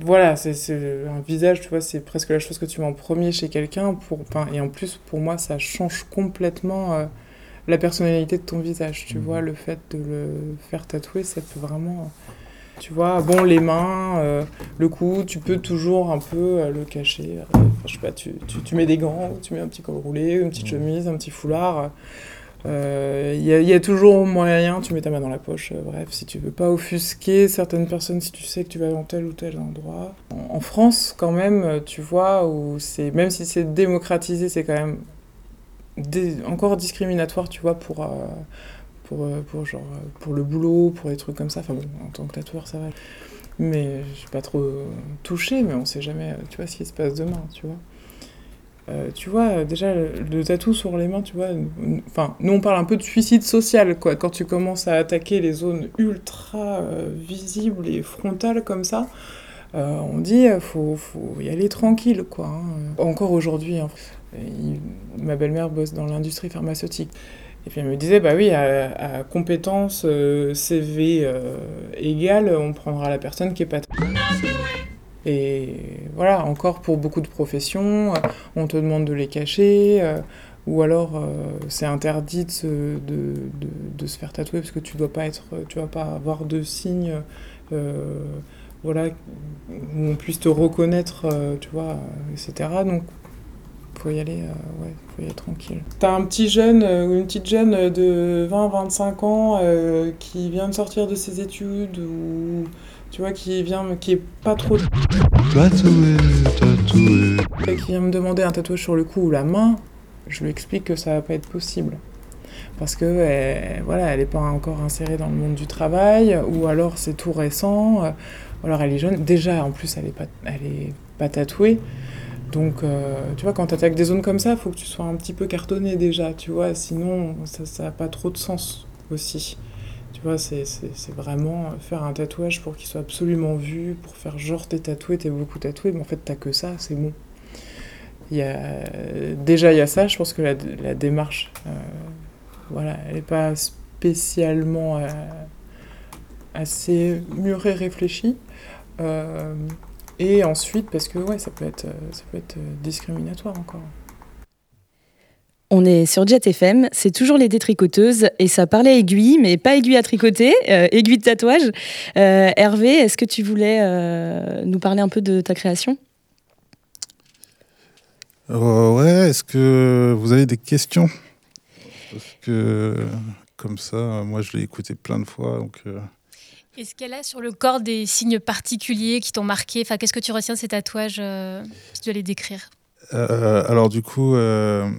voilà, c'est c'est un visage, tu vois, c'est presque la chose que tu mets en premier chez quelqu'un. Pour, enfin, et en plus, pour moi, ça change complètement euh, la personnalité de ton visage. Tu vois, le fait de le faire tatouer, ça peut vraiment. Tu vois, bon, les mains, euh, le cou, tu peux toujours un peu euh, le cacher. Euh, je sais pas, tu, tu, tu mets des gants, tu mets un petit col roulé, une petite chemise, un petit foulard. Il y, y a toujours moyen, tu mets ta main dans la poche. bref, si tu veux pas offusquer certaines personnes, si tu sais que tu vas dans tel ou tel endroit. En, en France, quand même, tu vois, où c'est même si c'est démocratisé, c'est quand même encore discriminatoire, tu vois, pour. euh, pour, euh, pour, genre, euh, pour le boulot, pour les trucs comme ça. Enfin bon, en tant que tatoueur, ça va. Mais je suis pas trop touchée, mais on sait jamais, tu vois, ce qui se passe demain, tu vois. Tu vois, déjà, le, tatou sur les mains, tu vois, enfin, nous on parle un peu de suicide social, quoi. Quand tu commences à attaquer les zones ultra visibles et frontales comme ça, on dit, faut, faut y aller tranquille, quoi. hein. Encore aujourd'hui, hein. Ma belle-mère bosse dans l'industrie pharmaceutique. Et puis elle me disait, bah oui, à, à compétence euh, CV euh, égale, on prendra la personne qui est pas et voilà, encore pour beaucoup de professions, euh, on te demande de les cacher, euh, ou alors c'est interdit de, se- de, se faire tatouer parce que tu dois pas être, tu vas pas avoir de signes, voilà, où on puisse te reconnaître, tu vois, etc. Donc faut y aller, euh, ouais, faut y aller tranquille. T'as un petit jeune euh, ou une petite jeune de 20-25 ans euh, qui vient de sortir de ses études ou tu vois qui vient qui est pas trop Tatoué, tatoué. et qui vient me demander un tatouage sur le cou ou la main, je lui explique que ça va pas être possible. Parce que elle, voilà, elle n'est pas encore insérée dans le monde du travail, ou alors c'est tout récent, euh, ou alors elle est jeune. Déjà, en plus, elle est pas, elle est pas tatouée. Donc, euh, tu vois, quand tu attaques des zones comme ça, il faut que tu sois un petit peu cartonné déjà, tu vois, sinon ça n'a pas trop de sens aussi. Tu vois, c'est vraiment faire un tatouage pour qu'il soit absolument vu, pour faire genre t'es tatoué, t'es beaucoup tatoué, mais en fait t'as que ça, c'est bon. Y a, déjà il y a ça, je pense que la, démarche, euh, voilà, elle n'est pas spécialement euh, assez mûre et réfléchie. Et ensuite, parce que ouais, ça peut être, euh, ça peut être euh, discriminatoire encore. On est sur Jet FM, c'est toujours les détricoteuses et ça parlait aiguille, mais pas aiguille à tricoter, euh, aiguille de tatouage. Euh, Hervé, est-ce que tu voulais euh, nous parler un peu de ta création? Euh, ouais, est-ce que vous avez des questions? Parce que comme ça, moi je l'ai écouté plein de fois, donc euh, Est-ce qu'elle a sur le corps des signes particuliers qui t'ont marqué? Enfin, qu'est-ce que tu retiens de ces tatouages euh, Si tu dois les décrire? Euh, alors du coup, euh,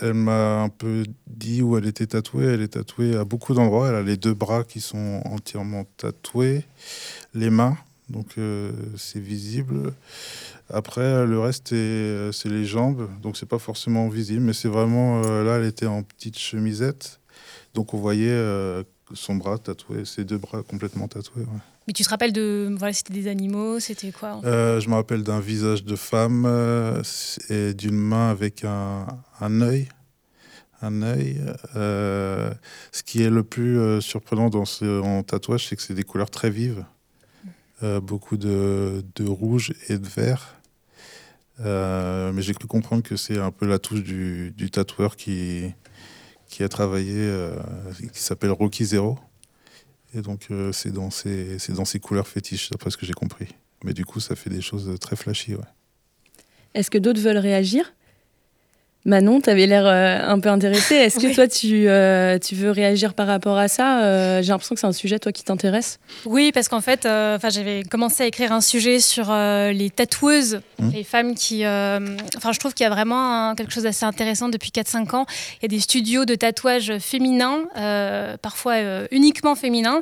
elle m'a un peu dit où elle était tatouée. Elle est tatouée à beaucoup d'endroits. Elle a les deux bras qui sont entièrement tatoués, les mains, donc euh, c'est visible. Après, le reste, est- c'est les jambes, donc c'est pas forcément visible, mais c'est vraiment là, elle était en petite chemisette, donc on voyait son bras tatoué, ses deux bras complètement tatoués. ouais. Mais tu te rappelles de. Voilà, c'était des animaux, c'était quoi en fait? Euh, je me rappelle d'un visage de femme euh, et d'une main avec un, un œil. Un œil. Euh, ce qui est le plus surprenant dans ce en tatouage, c'est que c'est des couleurs très vives. Euh, beaucoup de, de rouge et de vert. Mais j'ai cru comprendre que c'est un peu la touche du, du tatoueur qui, qui a travaillé, euh, qui s'appelle Rocky Zero. Et donc, euh, c'est dans, c'est dans ces couleurs fétiches, d'après ce que j'ai compris. Mais du coup, ça fait des choses très flashy. Est-ce que d'autres veulent réagir? Manon, tu avais l'air euh, un peu intéressée. Est-ce que Oui. toi, tu, euh, tu veux réagir par rapport à ça Euh, J'ai l'impression que c'est un sujet, toi, qui t'intéresse. Oui, parce qu'en fait, euh, enfin, j'avais commencé à écrire un sujet sur euh, les tatoueuses, Mmh. les femmes qui. euh, Enfin, je trouve qu'il y a vraiment quelque chose d'assez intéressant depuis 4-5 ans. Il y a des studios de tatouage féminins, euh, parfois euh, uniquement féminins,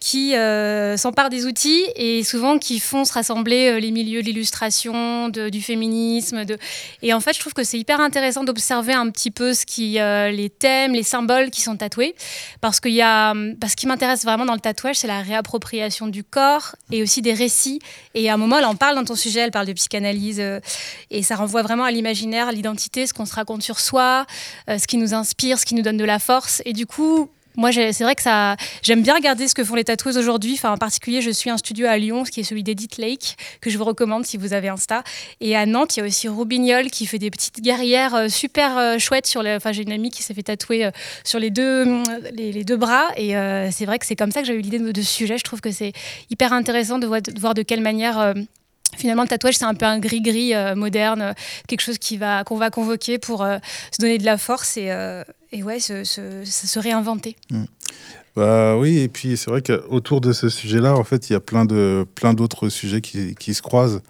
qui euh, s'emparent des outils et souvent qui font se rassembler euh, les milieux de l'illustration, du féminisme. De... Et en fait, je trouve que c'est hyper intéressant d'observer un petit peu ce qui, euh, les thèmes, les symboles qui sont tatoués. Parce qu'il y a, parce ce qui m'intéresse vraiment dans le tatouage, c'est la réappropriation du corps et aussi des récits. Et à un moment, elle en parle dans ton sujet, elle parle de psychanalyse euh, et ça renvoie vraiment à l'imaginaire, l'identité, ce qu'on se raconte sur soi, euh, ce qui nous inspire, ce qui nous donne de la force. Et du coup, moi, c'est vrai que ça, j'aime bien regarder ce que font les tatoueuses aujourd'hui. En particulier, je suis un studio à Lyon, qui est celui d'Edith Lake, que je vous recommande si vous avez Insta. Et à Nantes, il y a aussi Roubignol qui fait des petites guerrières euh, super euh, chouettes. Enfin, j'ai une amie qui s'est fait tatouer euh, sur les deux, les, deux bras. Et c'est vrai que c'est comme ça que j'ai eu l'idée de, ce sujet. Je trouve que c'est hyper intéressant de voir de, quelle manière. Finalement, le tatouage, c'est un peu un gris-gris euh, moderne, euh, quelque chose qui va, qu'on va convoquer pour euh, se donner de la force et, et ouais, se, se- se- réinventer. Bah oui, et puis c'est vrai qu'autour de ce sujet-là, en fait, il y a plein de plein d'autres sujets qui, qui se croisent.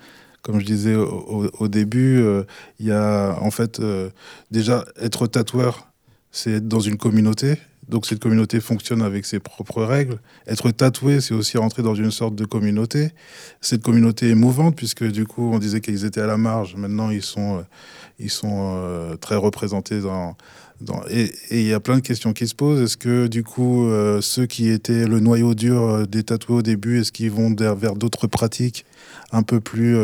Comme je disais au, début, il y a en fait déjà être tatoueur, c'est être dans une communauté. Donc cette communauté fonctionne avec ses propres règles. Être tatoué, c'est aussi rentrer dans une sorte de communauté. Cette communauté est mouvante puisque du coup, on disait qu'ils étaient à la marge. Maintenant, ils sont euh, ils sont euh, très représentés dans et il y a plein de questions qui se posent. Est-ce que du coup, euh, ceux qui étaient le noyau dur des tatoués au début, est-ce qu'ils vont vers d'autres pratiques un peu plus,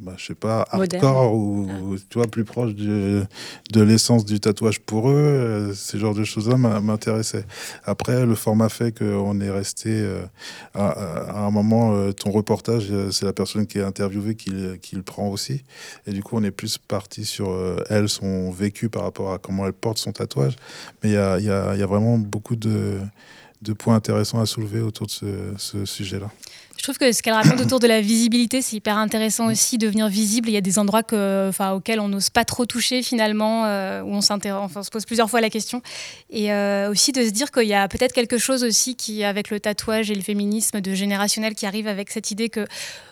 bah, je sais pas, hardcore ou tu vois plus proche de, de l'essence du tatouage pour eux euh, Ces genres de choses-là m'intéressaient. Après, le format fait qu'on est resté euh, à, à un moment. euh, ton reportage, euh, c'est la personne qui est interviewée qui, le- qui le prend aussi. Et du coup, on est plus parti sur elle, son vécu par rapport à comment elle porte son tatouage. Mais il y a, y a- y a vraiment beaucoup de, de points intéressants à soulever autour de ce, ce sujet-là. Je trouve que ce qu'elle raconte autour de la visibilité, c'est hyper intéressant aussi, devenir visible. Il y a des endroits que, enfin, auxquels on n'ose pas trop toucher finalement, euh, où on, enfin, on se pose plusieurs fois la question. Et euh, aussi de se dire qu'il y a peut-être quelque chose aussi qui, avec le tatouage et le féminisme de générationnel, qui arrive avec cette idée que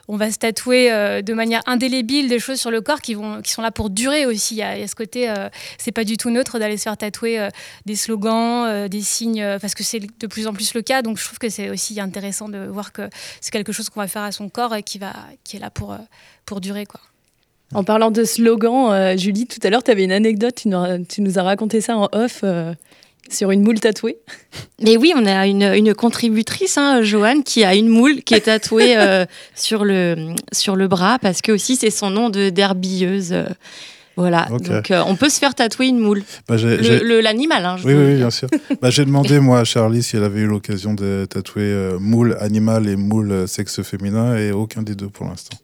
on va se tatouer euh, de manière indélébile des choses sur le corps qui, vont, qui sont là pour durer aussi. Il y a, il y a ce côté, c'est pas du tout neutre d'aller se faire tatouer des slogans, des signes, parce que c'est de plus en plus le cas. Donc je trouve que c'est aussi intéressant de voir que c'est quelque chose qu'on va faire à son corps et qui, va, qui est là pour, euh, pour durer. Quoi. En parlant de slogan, euh, Julie, tout à l'heure, tu avais une anecdote, tu nous, as- tu nous as raconté ça en off euh, sur une moule tatouée. (laughs) Mais oui, on a une, une contributrice, hein, Joanne, qui a une moule qui est tatouée euh, (laughs) sur, le, sur le bras parce que aussi c'est son nom de d'herbilleuse. Voilà, donc euh, on peut se faire tatouer une moule. Bah, L'animal, hein, je Oui, oui, bien sûr. bah, J'ai demandé, (laughs) moi, à Charlie si elle avait eu l'occasion de tatouer euh, moule animal et moule euh, sexe féminin, et aucun des deux pour l'instant.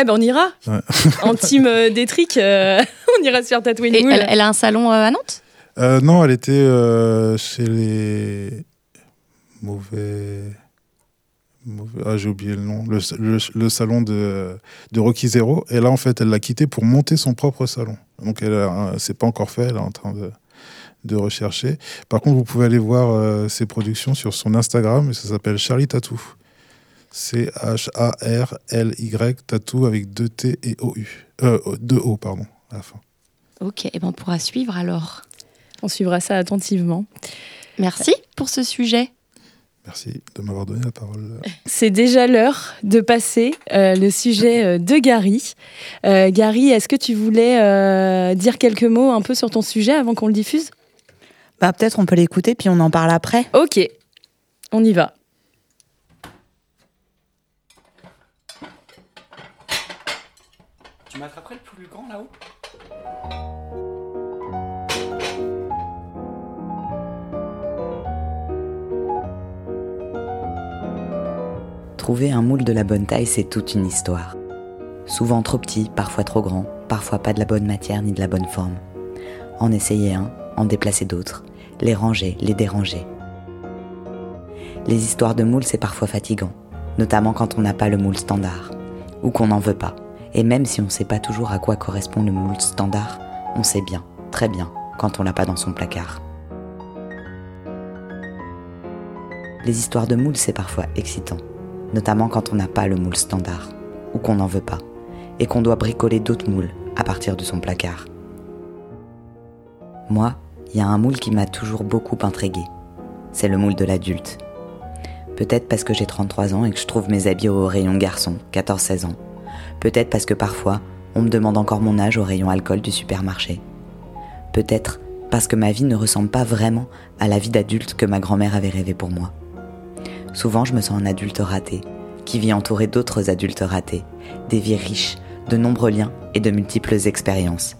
Eh ben on ira. Ouais. (laughs) En team euh, Détric, euh, (laughs) on ira se faire tatouer une Et moule. elle, elle a un salon euh, à Nantes? Euh, non, elle était euh, chez les mauvais. Ah, j'ai oublié le nom. Le, le- le salon de, de Rocky Zero. Et là, en fait, elle l'a quitté pour monter son propre salon. Donc, elle a- c'est pas encore fait. Elle est en train de, de rechercher. Par contre, vous pouvez aller voir euh, ses productions sur son Instagram, et ça s'appelle Charlie Tattoo. C-H-A-R-L-Y Tattoo avec deux T et O-U. Euh, deux O, pardon, à la fin. Ok, et ben on pourra suivre alors. On suivra ça attentivement. Merci pour ce sujet. Merci de m'avoir donné la parole. (laughs) C'est déjà l'heure de passer euh, le sujet euh, de Gary. Euh, Gary, est-ce que tu voulais euh, dire quelques mots un peu sur ton sujet avant qu'on le diffuse? Bah, peut-être on peut l'écouter, puis on en parle après. Ok, on y va. Tu m'attraperais le plus grand là-haut? Trouver un moule de la bonne taille, c'est toute une histoire. Souvent trop petit, parfois trop grand, parfois pas de la bonne matière ni de la bonne forme. En essayer un, en déplacer d'autres, les ranger, les déranger. Les histoires de moules, c'est parfois fatigant, notamment quand on n'a pas le moule standard, ou qu'on n'en veut pas. Et même si on ne sait pas toujours à quoi correspond le moule standard, on sait bien, très bien, quand on l'a pas dans son placard. Les histoires de moules, c'est parfois excitant, notamment quand on n'a pas le moule standard, ou qu'on n'en veut pas, et qu'on doit bricoler d'autres moules à partir de son placard. Moi, il y a un moule qui m'a toujours beaucoup intrigué. C'est le moule de l'adulte. Peut-être parce que j'ai 33 ans et que je trouve mes habits au rayon garçon, 14-16 ans. Peut-être parce que parfois, on me demande encore mon âge au rayon alcool du supermarché. Peut-être parce que ma vie ne ressemble pas vraiment à la vie d'adulte que ma grand-mère avait rêvé pour moi. Souvent, je me sens un adulte raté, qui vit entouré d'autres adultes ratés, des vies riches, de nombreux liens et de multiples expériences.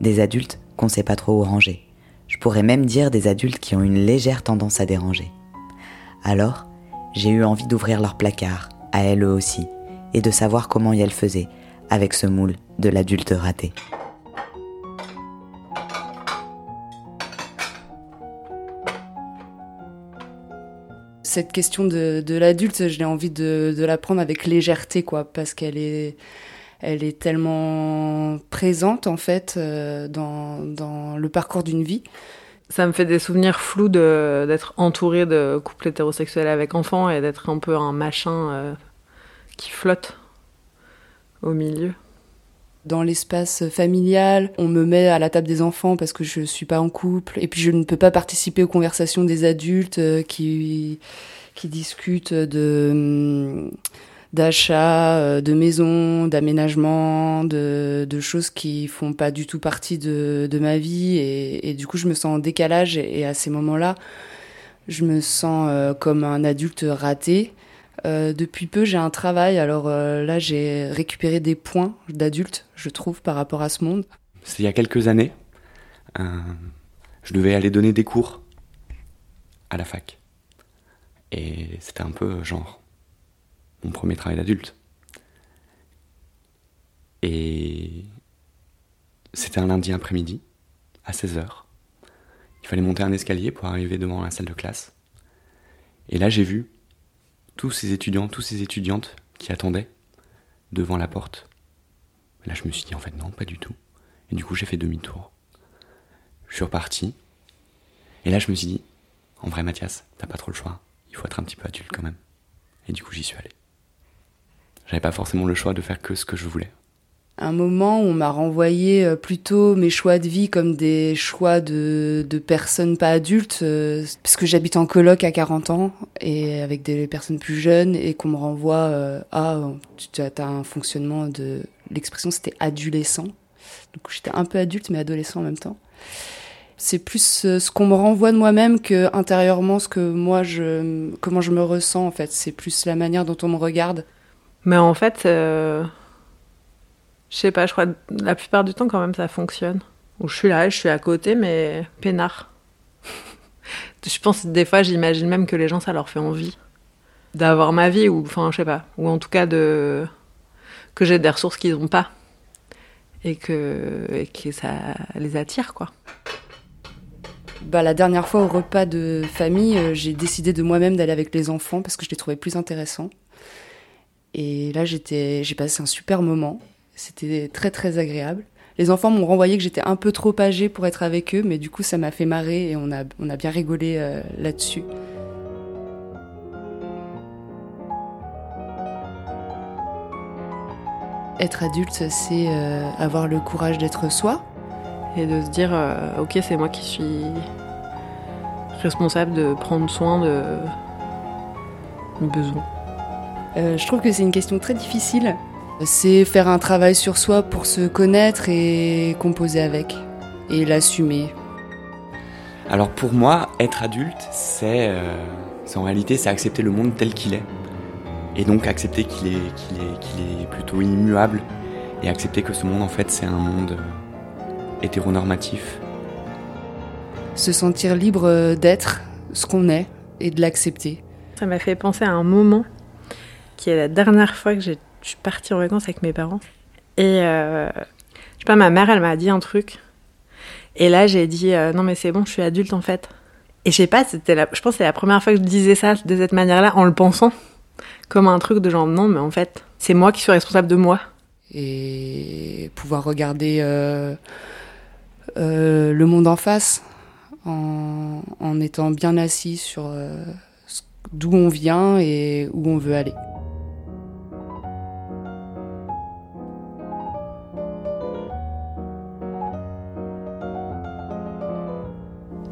Des adultes qu'on sait pas trop où ranger. Je pourrais même dire des adultes qui ont une légère tendance à déranger. Alors, j'ai eu envie d'ouvrir leur placard, à elles aussi, et de savoir comment elles faisaient avec ce moule de l'adulte raté. Cette question de, l'adulte, je l'ai envie de, la prendre avec légèreté, quoi, parce qu'elle est, elle est tellement présente, en fait, euh, dans, le parcours d'une vie. Ça me fait des souvenirs flous d'être entourée de couples hétérosexuels avec enfants et d'être un peu un machin euh, qui flotte au milieu. Dans l'espace familial, on me met à la table des enfants parce que je suis pas en couple, et puis je ne peux pas participer aux conversations des adultes euh, qui, qui discutent de hum, d'achat, euh, de maison, d'aménagement, de, choses qui font pas du tout partie de, de ma vie, et, du coup je me sens en décalage, et, et à ces moments-là, je me sens euh, comme un adulte raté. Euh, depuis peu, j'ai un travail. Alors euh, là, j'ai récupéré des points d'adulte, je trouve, par rapport à ce monde. C'est il y a quelques années. euh, je devais aller donner des cours à la fac. Et c'était un peu genre mon premier travail d'adulte. Et c'était un lundi après-midi, à 16h. Il fallait monter un escalier pour arriver devant la salle de classe. Et là, j'ai vu tous ces étudiants, tous ces étudiantes qui attendaient devant la porte. Là, je me suis dit, en fait, non, pas du tout. Et du coup, j'ai fait demi-tour. Je suis reparti. Et là, je me suis dit, en vrai, Mathias, t'as pas trop le choix. Il faut être un petit peu adulte quand même. Et du coup, j'y suis allé. J'avais pas forcément le choix de faire que ce que je voulais. Un moment où on m'a renvoyé euh, plutôt mes choix de vie comme des choix de, de personnes pas adultes, euh, parce j'habite en coloc à 40 ans et avec des personnes plus jeunes et qu'on me renvoie euh, à tu as un fonctionnement de l'expression c'était adolescent. Donc j'étais un peu adulte mais adolescent en même temps. C'est plus euh, ce qu'on me renvoie de moi-même que intérieurement ce que moi je comment je me ressens en fait, c'est plus la manière dont on me regarde. Mais en fait, euh, je sais pas, je crois que la plupart du temps, quand même, ça fonctionne. Où je suis là, je suis à côté, mais peinard. (laughs) je pense, des fois, j'imagine même que les gens, ça leur fait envie d'avoir ma vie, ou enfin, je sais pas, ou en tout cas de que j'ai des ressources qu'ils n'ont pas. Et que, et que ça les attire, quoi. Bah, la dernière fois au repas de famille, euh, j'ai décidé de moi-même d'aller avec les enfants parce que je les trouvais plus intéressants. Et là, j'ai passé un super moment. C'était très très agréable. Les enfants m'ont renvoyé que j'étais un peu trop âgée pour être avec eux, mais du coup, ça m'a fait marrer et on a, bien rigolé euh, là-dessus. Être adulte, c'est euh, avoir le courage d'être soi. Et de se dire, euh, ok, c'est moi qui suis responsable de prendre soin de mes besoins. Je trouve que c'est une question très difficile. C'est faire un travail sur soi pour se connaître et composer avec. Et l'assumer. Alors pour moi, être adulte, c'est euh, en réalité c'est accepter le monde tel qu'il est. Et donc accepter qu'il est, qu'il est, qu'il est plutôt immuable. Et accepter que ce monde en fait c'est un monde euh, hétéronormatif. Se sentir libre euh, d'être ce qu'on est et de l'accepter. Ça m'a fait penser à un moment qui est la dernière fois que j'ai- je suis partie en vacances avec mes parents. Et euh, je sais pas, ma mère, elle m'a dit un truc. Et là, j'ai dit euh, non, mais c'est bon, je suis adulte en fait. Et je sais pas, c'était la, je pense que c'est la première fois que je disais ça de cette manière-là, en le pensant. Comme un truc de genre non, mais en fait, c'est moi qui suis responsable de moi. Et pouvoir regarder euh, euh, le monde en face en, en étant bien assis sur d'où on vient et où on veut aller.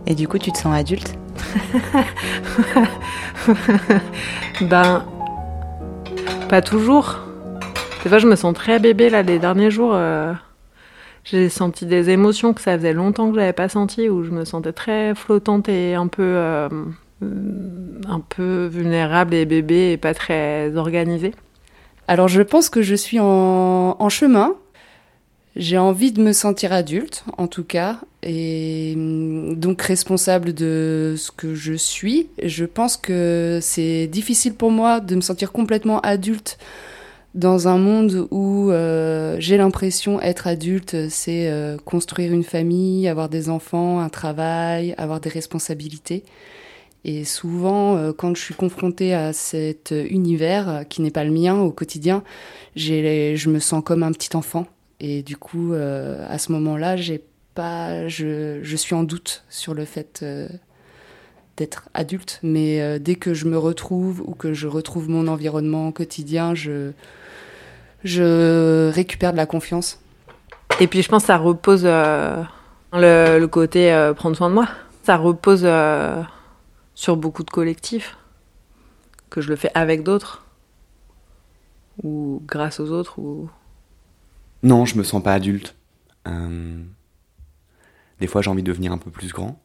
Et du coup, tu te sens adulte (laughs) Ben, pas toujours. Des fois, je me sens très bébé là. Les derniers jours, euh, j'ai senti des émotions que ça faisait longtemps que j'avais pas senti, où je me sentais très flottante et un peu, euh, un peu vulnérable et bébé et pas très organisée. Alors je pense que je suis en, en chemin. J'ai envie de me sentir adulte, en tout cas, et hum, donc responsable de ce que je suis. Je pense que c'est difficile pour moi de me sentir complètement adulte dans un monde où euh, j'ai l'impression être adulte, c'est euh, construire une famille, avoir des enfants, un travail, avoir des responsabilités. Et souvent, euh, quand je suis confrontée à cet univers qui n'est pas le mien au quotidien, je me sens comme un petit enfant. Et du coup, à ce moment-là, j'ai pas, je, je suis en doute sur le fait euh, d'être adulte. Mais euh, dès que je me retrouve ou que je retrouve mon environnement quotidien, je, je récupère de la confiance. Et puis je pense que ça repose euh, le, le côté euh, prendre soin de moi. Ça repose euh, sur beaucoup de collectifs. Que je le fais avec d'autres. Ou grâce aux autres. Ou... Non, je me sens pas adulte. Euh, Des fois, j'ai envie de devenir un peu plus grand,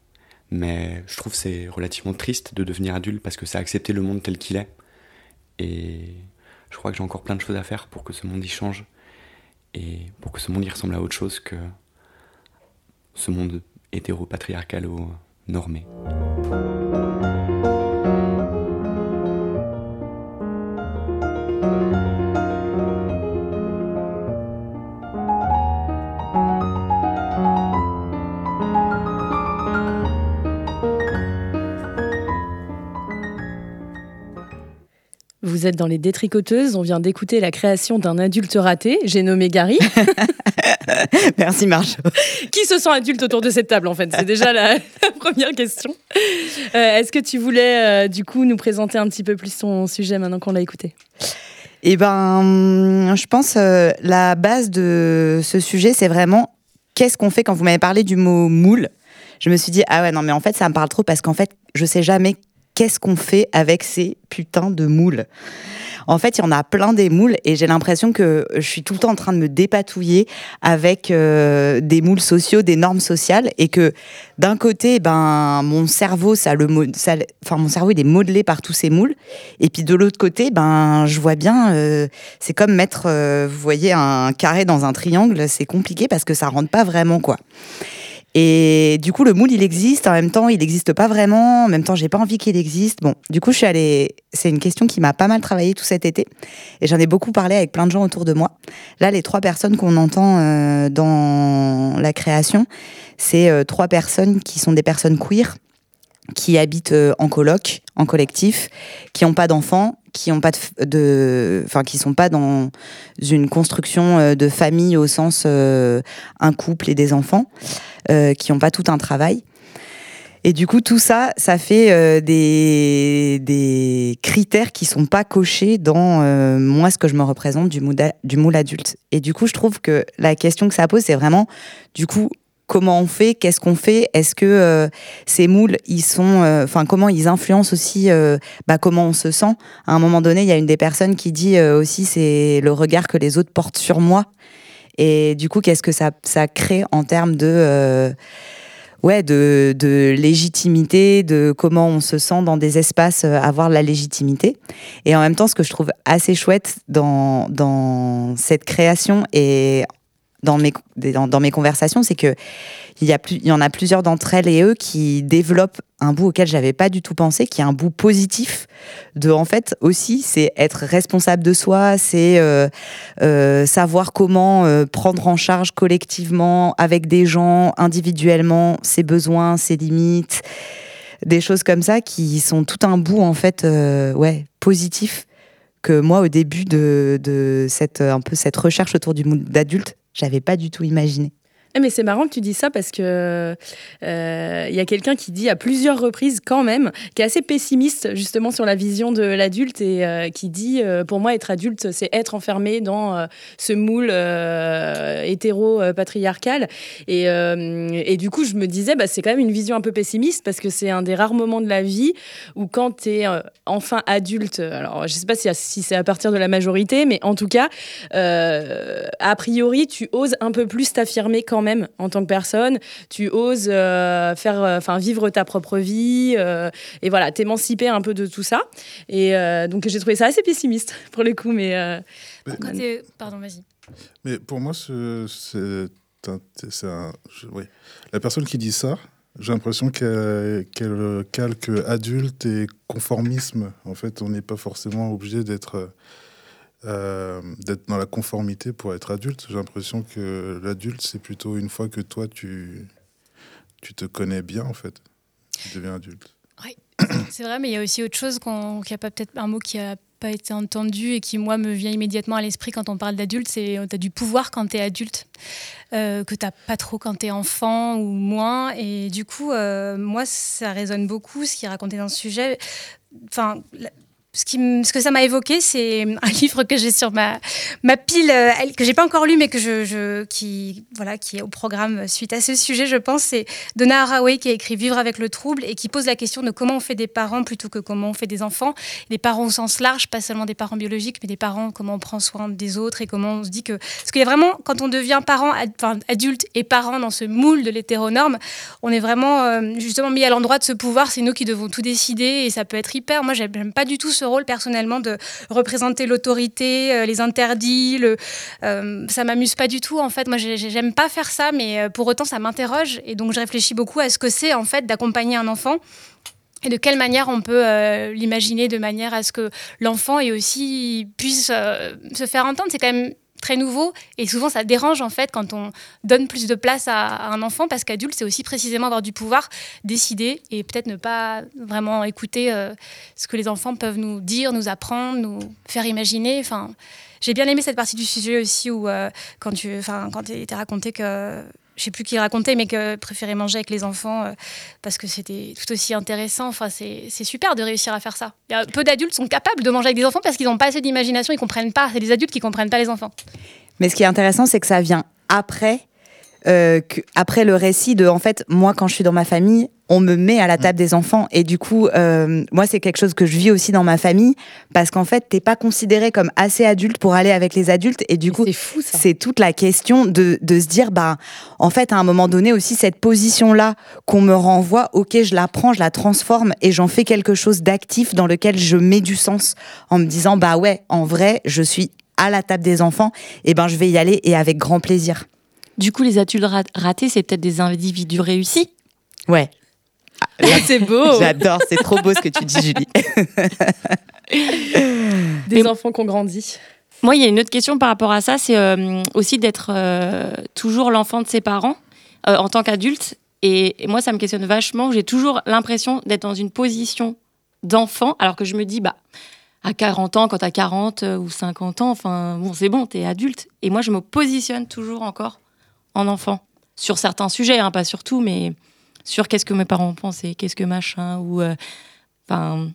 mais je trouve c'est relativement triste de devenir adulte parce que c'est accepter le monde tel qu'il est. Et je crois que j'ai encore plein de choses à faire pour que ce monde y change et pour que ce monde y ressemble à autre chose que ce monde hétéro-patriarcal ou normé. Vous êtes dans les détricoteuses. On vient d'écouter la création d'un adulte raté. J'ai nommé Gary. (laughs) Merci Marjo. Qui se sent adulte autour de cette table en fait? C'est déjà la, (laughs) la première question. Euh, Est-ce que tu voulais euh, du coup nous présenter un petit peu plus ton sujet maintenant qu'on l'a écouté? Eh ben, je pense euh, la base de ce sujet, c'est vraiment qu'est-ce qu'on fait quand vous m'avez parlé du mot moule? Je me suis dit ah ouais non mais en fait ça me parle trop parce qu'en fait je sais jamais qu'est-ce qu'on fait avec ces putains de moules? En fait, il y en a plein des moules et j'ai l'impression que je suis tout le temps en train de me dépatouiller avec euh, des moules sociaux, des normes sociales et que d'un côté, ben mon cerveau, ça le, enfin mon cerveau est modelé par tous ces moules et puis de l'autre côté, ben je vois bien, euh, c'est comme mettre, euh, vous voyez un carré dans un triangle, c'est compliqué parce que ça rentre pas vraiment quoi. Et du coup, le moule, il existe. En même temps, il n'existe pas vraiment. En même temps, j'ai pas envie qu'il existe. Bon, du coup, je suis allée. C'est une question qui m'a pas mal travaillé tout cet été. Et j'en ai beaucoup parlé avec plein de gens autour de moi. Là, les trois personnes qu'on entend euh, dans la création, c'est euh, trois personnes qui sont des personnes queer, qui habitent euh, en coloc, en collectif, qui n'ont pas d'enfants, qui ont pas de, de, enfin qui sont pas dans une construction euh, de famille au sens euh, un couple et des enfants, euh, qui ont pas tout un travail. Et du coup, tout ça, ça fait euh, des, critères qui sont pas cochés dans euh, moi, ce que je me représente du moule, adulte. Et du coup, je trouve que la question que ça pose, c'est vraiment, du coup, comment on fait, qu'est-ce qu'on fait, est-ce que ces moules, ils sont, enfin, comment ils influencent aussi, bah, comment on se sent. À un moment donné, il y a une des personnes qui dit aussi, c'est le regard que les autres portent sur moi. Et du coup, qu'est-ce que ça, crée en termes de euh, ouais, de légitimité, de comment on se sent dans des espaces, euh, avoir la légitimité. Et en même temps, ce que je trouve assez chouette dans, dans cette création et dans mes, dans, mes conversations, c'est que il y, y en a plusieurs d'entre elles et eux qui développent un bout auquel j'avais pas du tout pensé, qui est un bout positif de, en fait, aussi, c'est être responsable de soi, c'est euh, euh, savoir comment euh, prendre en charge collectivement, avec des gens, individuellement, ses besoins, ses limites, des choses comme ça qui sont tout un bout, en fait, ouais, positif que moi, au début de, de cette, un peu cette recherche autour du monde d'adulte, j'avais pas du tout imaginé. Eh, mais c'est marrant que tu dis ça parce que euh, il y a quelqu'un qui dit à plusieurs reprises quand même, qui est assez pessimiste justement sur la vision de l'adulte et euh, qui dit euh, pour moi être adulte c'est être enfermé dans ce moule hétéro patriarcal. Et, et du coup je me disais bah, c'est quand même une vision un peu pessimiste parce que c'est un des rares moments de la vie où quand tu es enfin adulte alors je sais pas si, si c'est à partir de la majorité mais en tout cas a priori tu oses un peu plus t'affirmer quand même en tant que personne. Tu oses euh, faire, enfin vivre ta propre vie euh, et voilà, t'émanciper un peu de tout ça. Et euh, donc j'ai trouvé ça assez pessimiste (laughs) pour le coup, mais. euh, Quand Pardon, vas-y. Mais pour moi, ce- c'est un- c'est un- je- oui. la personne qui dit ça, j'ai l'impression qu'elle qu'elle calque adulte et conformisme. En fait, on n'est pas forcément obligé d'être euh, d'être dans la conformité pour être adulte. J'ai l'impression que l'adulte, c'est plutôt une fois que toi, tu, tu te connais bien, en fait. Tu deviens adulte. Oui, c'est vrai, mais il y a aussi autre chose qu'on- qu'il n'y a pas peut-être un mot qui a pas été entendu et qui, moi, me vient immédiatement à l'esprit quand on parle d'adulte, c'est tu as du pouvoir quand tu es adulte, euh, que tu pas trop quand tu es enfant ou moins. Et du coup, euh, moi, ça résonne beaucoup, ce qui est raconté dans ce sujet. Enfin, ce, que ça m'a évoqué, c'est (laughs) un livre que j'ai sur ma, pile, euh, que j'ai pas encore lu, mais que je, qui, voilà, qui est au programme suite à ce sujet, je pense. C'est Donna Haraway qui a écrit Vivre avec le trouble et qui pose la question de comment on fait des parents plutôt que comment on fait des enfants. Des parents au sens large, pas seulement des parents biologiques, mais des parents, comment on prend soin des autres et comment on se dit que. Parce qu'il y a vraiment, quand on devient parent, ad- adulte et parent dans ce moule de l'hétéronorme, on est vraiment euh, justement mis à l'endroit de ce pouvoir. C'est nous qui devons tout décider et ça peut être hyper. Moi, j'aime pas du tout ce rôle personnellement de représenter l'autorité, euh, les interdits. Le, euh, ça m'amuse pas du tout en fait. Moi, j'ai- j'ai- j'aime pas faire ça, mais euh, pour autant, ça m'interroge et donc je réfléchis beaucoup à ce que c'est en fait d'accompagner un enfant. Et de quelle manière on peut l'imaginer de manière à ce que l'enfant ait aussi puisse se faire entendre. C'est quand même très nouveau et souvent ça dérange en fait quand on donne plus de place à, un enfant parce qu'adulte c'est aussi précisément avoir du pouvoir, décider et peut-être ne pas vraiment écouter euh, ce que les enfants peuvent nous dire, nous apprendre, nous faire imaginer. Enfin, j'ai bien aimé cette partie du sujet aussi où euh, quand tu, enfin quand raconté que je sais plus qui racontait, mais que préférait manger avec les enfants euh, parce que c'était tout aussi intéressant. Enfin, c'est super de réussir à faire ça. Il y a peu d'adultes sont capables de manger avec des enfants parce qu'ils n'ont pas assez d'imagination, ils comprennent pas. C'est des adultes qui comprennent pas les enfants. Mais ce qui est intéressant, c'est que ça vient après, euh, que- après le récit de, en fait, moi, quand je suis dans ma famille, on me met à la table des enfants. Et du coup, euh, moi, c'est quelque chose que je vis aussi dans ma famille, parce qu'en fait, t'es pas considéré comme assez adulte pour aller avec les adultes. Et du coup, c'est toute la question de, de se dire, bah, en fait, à un moment donné aussi, cette position-là qu'on me renvoie, ok, je la prends, je la transforme et j'en fais quelque chose d'actif dans lequel je mets du sens en me disant, bah ouais, en vrai, je suis à la table des enfants, et ben je vais y aller et avec grand plaisir. Du coup, les adultes rat- ratés, c'est peut-être des individus réussis Ouais. c'est beau. (laughs) J'adore, c'est trop beau ce que tu dis, Julie. (laughs) Des enfants qui ont grandi. Moi, il y a une autre question par rapport à ça, c'est euh, aussi d'être euh, toujours l'enfant de ses parents euh, en tant qu'adulte. Et, et moi, ça me questionne vachement. J'ai toujours l'impression d'être dans une position d'enfant, alors que je me dis, bah, à 40 ans, quand t'as 40 euh, ou 50 ans, enfin, bon, c'est bon, t'es adulte. Et moi, je me positionne toujours encore en enfant. Sur certains sujets, hein, pas sur tout, mais sur qu'est-ce que mes parents pensaient, qu'est-ce que machin, ou. euh, Enfin.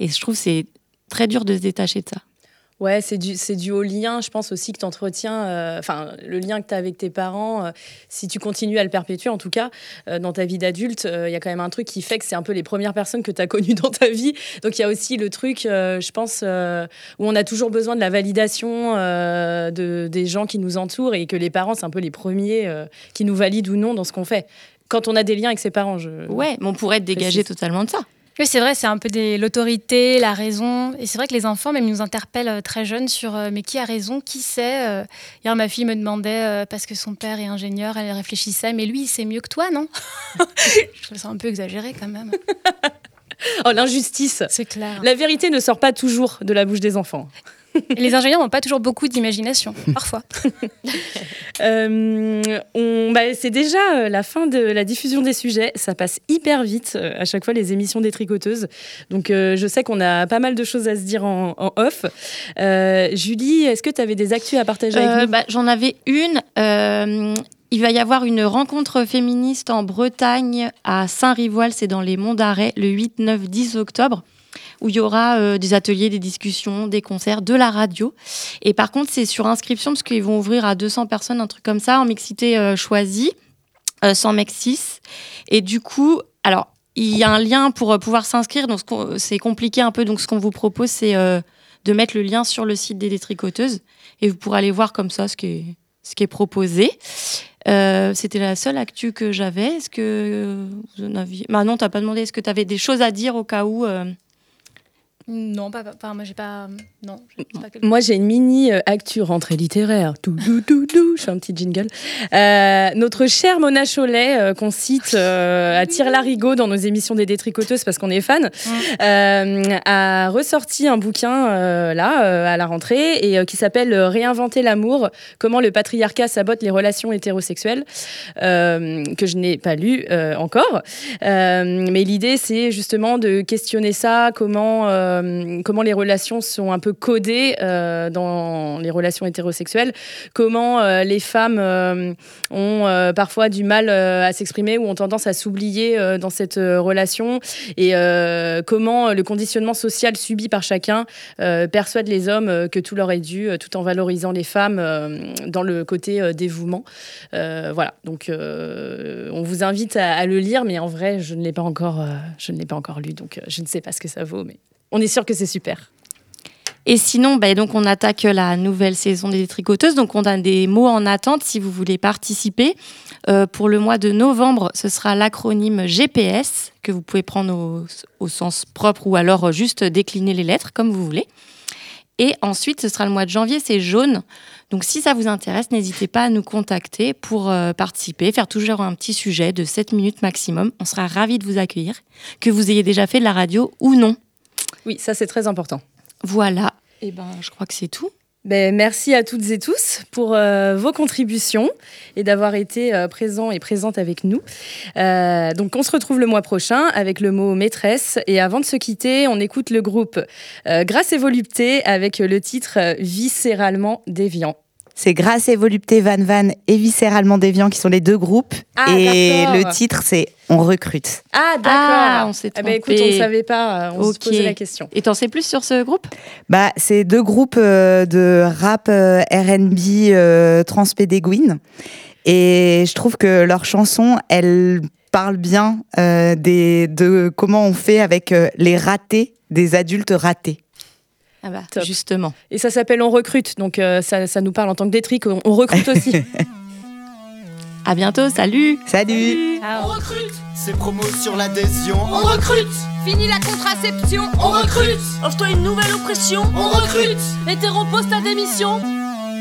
et je trouve c'est très dur de se détacher de ça. Ouais, c'est dû, c'est dû au lien, je pense aussi que tu entretiens, enfin, le lien que tu as avec tes parents, euh, si tu continues à le perpétuer, en tout cas, euh, dans ta vie d'adulte, il y a quand même un truc qui fait que c'est un peu les premières personnes que tu as (laughs) connues dans ta vie. Donc il y a aussi le truc, euh, je pense, euh, où on a toujours besoin de la validation euh, de, des gens qui nous entourent et que les parents, c'est un peu les premiers euh, qui nous valident ou non dans ce qu'on fait. Quand on a des liens avec ses parents, je. Ouais, mais on pourrait être dégagé totalement de ça. Oui, c'est vrai, c'est un peu des- l'autorité, la raison. Et c'est vrai que les enfants, même, ils nous interpellent euh, très jeunes sur euh, mais qui a raison, qui sait euh, Hier, ma fille me demandait, euh, parce que son père est ingénieur, elle réfléchissait, mais lui, il sait mieux que toi, non? (laughs) Je trouve ça un peu exagéré quand même. Oh, l'injustice. C'est clair. La vérité ne sort pas toujours de la bouche des enfants. Et (laughs) les ingénieurs n'ont pas toujours beaucoup d'imagination, (laughs) parfois. (laughs) Euh, bah, c'est déjà euh, la fin de la diffusion des sujets. Ça passe hyper vite euh, à chaque fois les émissions des tricoteuses. Donc euh, je sais qu'on a pas mal de choses à se dire en, en off. Euh, Julie, est-ce que tu avais des actus à partager avec nous? bah, J'en avais une. euh, il va y avoir une rencontre féministe en Bretagne à Saint-Rivoal, c'est dans les Monts d'Arrêt, le 8, 9, 10 octobre, où il y aura euh, des ateliers, des discussions, des concerts, de la radio. Et par contre, c'est sur inscription, parce qu'ils vont ouvrir à 200 personnes, un truc comme ça, en mixité euh, choisie, euh, sans 6. Et du coup, alors, il y a un lien pour euh, pouvoir s'inscrire, donc c'est compliqué un peu. Donc, ce qu'on vous propose, c'est de mettre le lien sur le site des détricoteuses et vous pourrez aller voir comme ça ce qui est, proposé. C'était la seule actu que j'avais. Est-ce que vous en aviez. Bah non, t'as pas demandé. Est-ce que tu avais des choses à dire au cas où non, pas, moi, j'ai pas. Non, pas Moi, j'ai une mini euh, actu rentrée littéraire. Tout, tout, tout, tout. Je fais un petit jingle. Euh, notre chère Mona Cholet, euh, qu'on cite (laughs) à tire-larigot dans nos émissions des détricoteuses parce qu'on est fan, euh, a ressorti un bouquin là, à la rentrée, et qui s'appelle Réinventer l'amour comment le patriarcat sabote les relations hétérosexuelles, que je n'ai pas lu encore. Mais l'idée, c'est justement de questionner ça, comment, euh, comment les relations sont un peu codées euh, dans les relations hétérosexuelles, comment euh, les femmes ont parfois du mal à s'exprimer ou ont tendance à s'oublier dans cette relation, et comment le conditionnement social subi par chacun persuade les hommes que tout leur est dû, tout en valorisant les femmes dans le côté dévouement. Voilà, donc on vous invite à, à le lire, mais en vrai, je ne l'ai pas encore, je ne l'ai pas encore lu, donc je ne sais pas ce que ça vaut, mais on est sûr que c'est super. Et sinon, bah, donc on attaque la nouvelle saison des tricoteuses. Donc on a des mots en attente si vous voulez participer. Euh, pour le mois de novembre, ce sera l'acronyme GPS que vous pouvez prendre au, sens propre ou alors juste décliner les lettres comme vous voulez. Et ensuite, ce sera le mois de janvier, c'est jaune. Donc si ça vous intéresse, n'hésitez pas à nous contacter pour euh, participer, faire toujours un petit sujet de 7 minutes maximum. On sera ravis de vous accueillir, que vous ayez déjà fait de la radio ou non. Oui, ça c'est très important. Voilà. Et ben, je crois que c'est tout. Ben, merci à toutes et tous pour euh, vos contributions et d'avoir été euh, présents et présentes avec nous. Euh, donc on se retrouve le mois prochain avec le mot maîtresse. Et avant de se quitter, on écoute le groupe euh, Grâce et Volupté avec le titre Viscéralement déviant. C'est Grâce et Volupté, Van Van et Viscéralement Déviant qui sont les deux groupes. Ah, et le titre, c'est On recrute. Ah d'accord. Ah, on s'est Eh ben, écoute, trompé. on ne savait pas, euh, on Ok. se posait la question. Et t'en sais plus sur ce groupe? Bah, c'est deux groupes euh, de rap euh, R&B euh, transpédéguine. Et je trouve que leurs chansons, elles parlent bien euh, des, de comment on fait avec euh, les ratés des adultes ratés. Ah bah, Top. justement. Et ça s'appelle On recrute, donc euh, ça, ça nous parle en tant que détric, on, on recrute aussi. (laughs) À bientôt, salut Salut On recrute C'est promo sur l'adhésion. On recrute Fini la contraception On recrute Offre-toi une nouvelle oppression On recrute Hétéro pose ta démission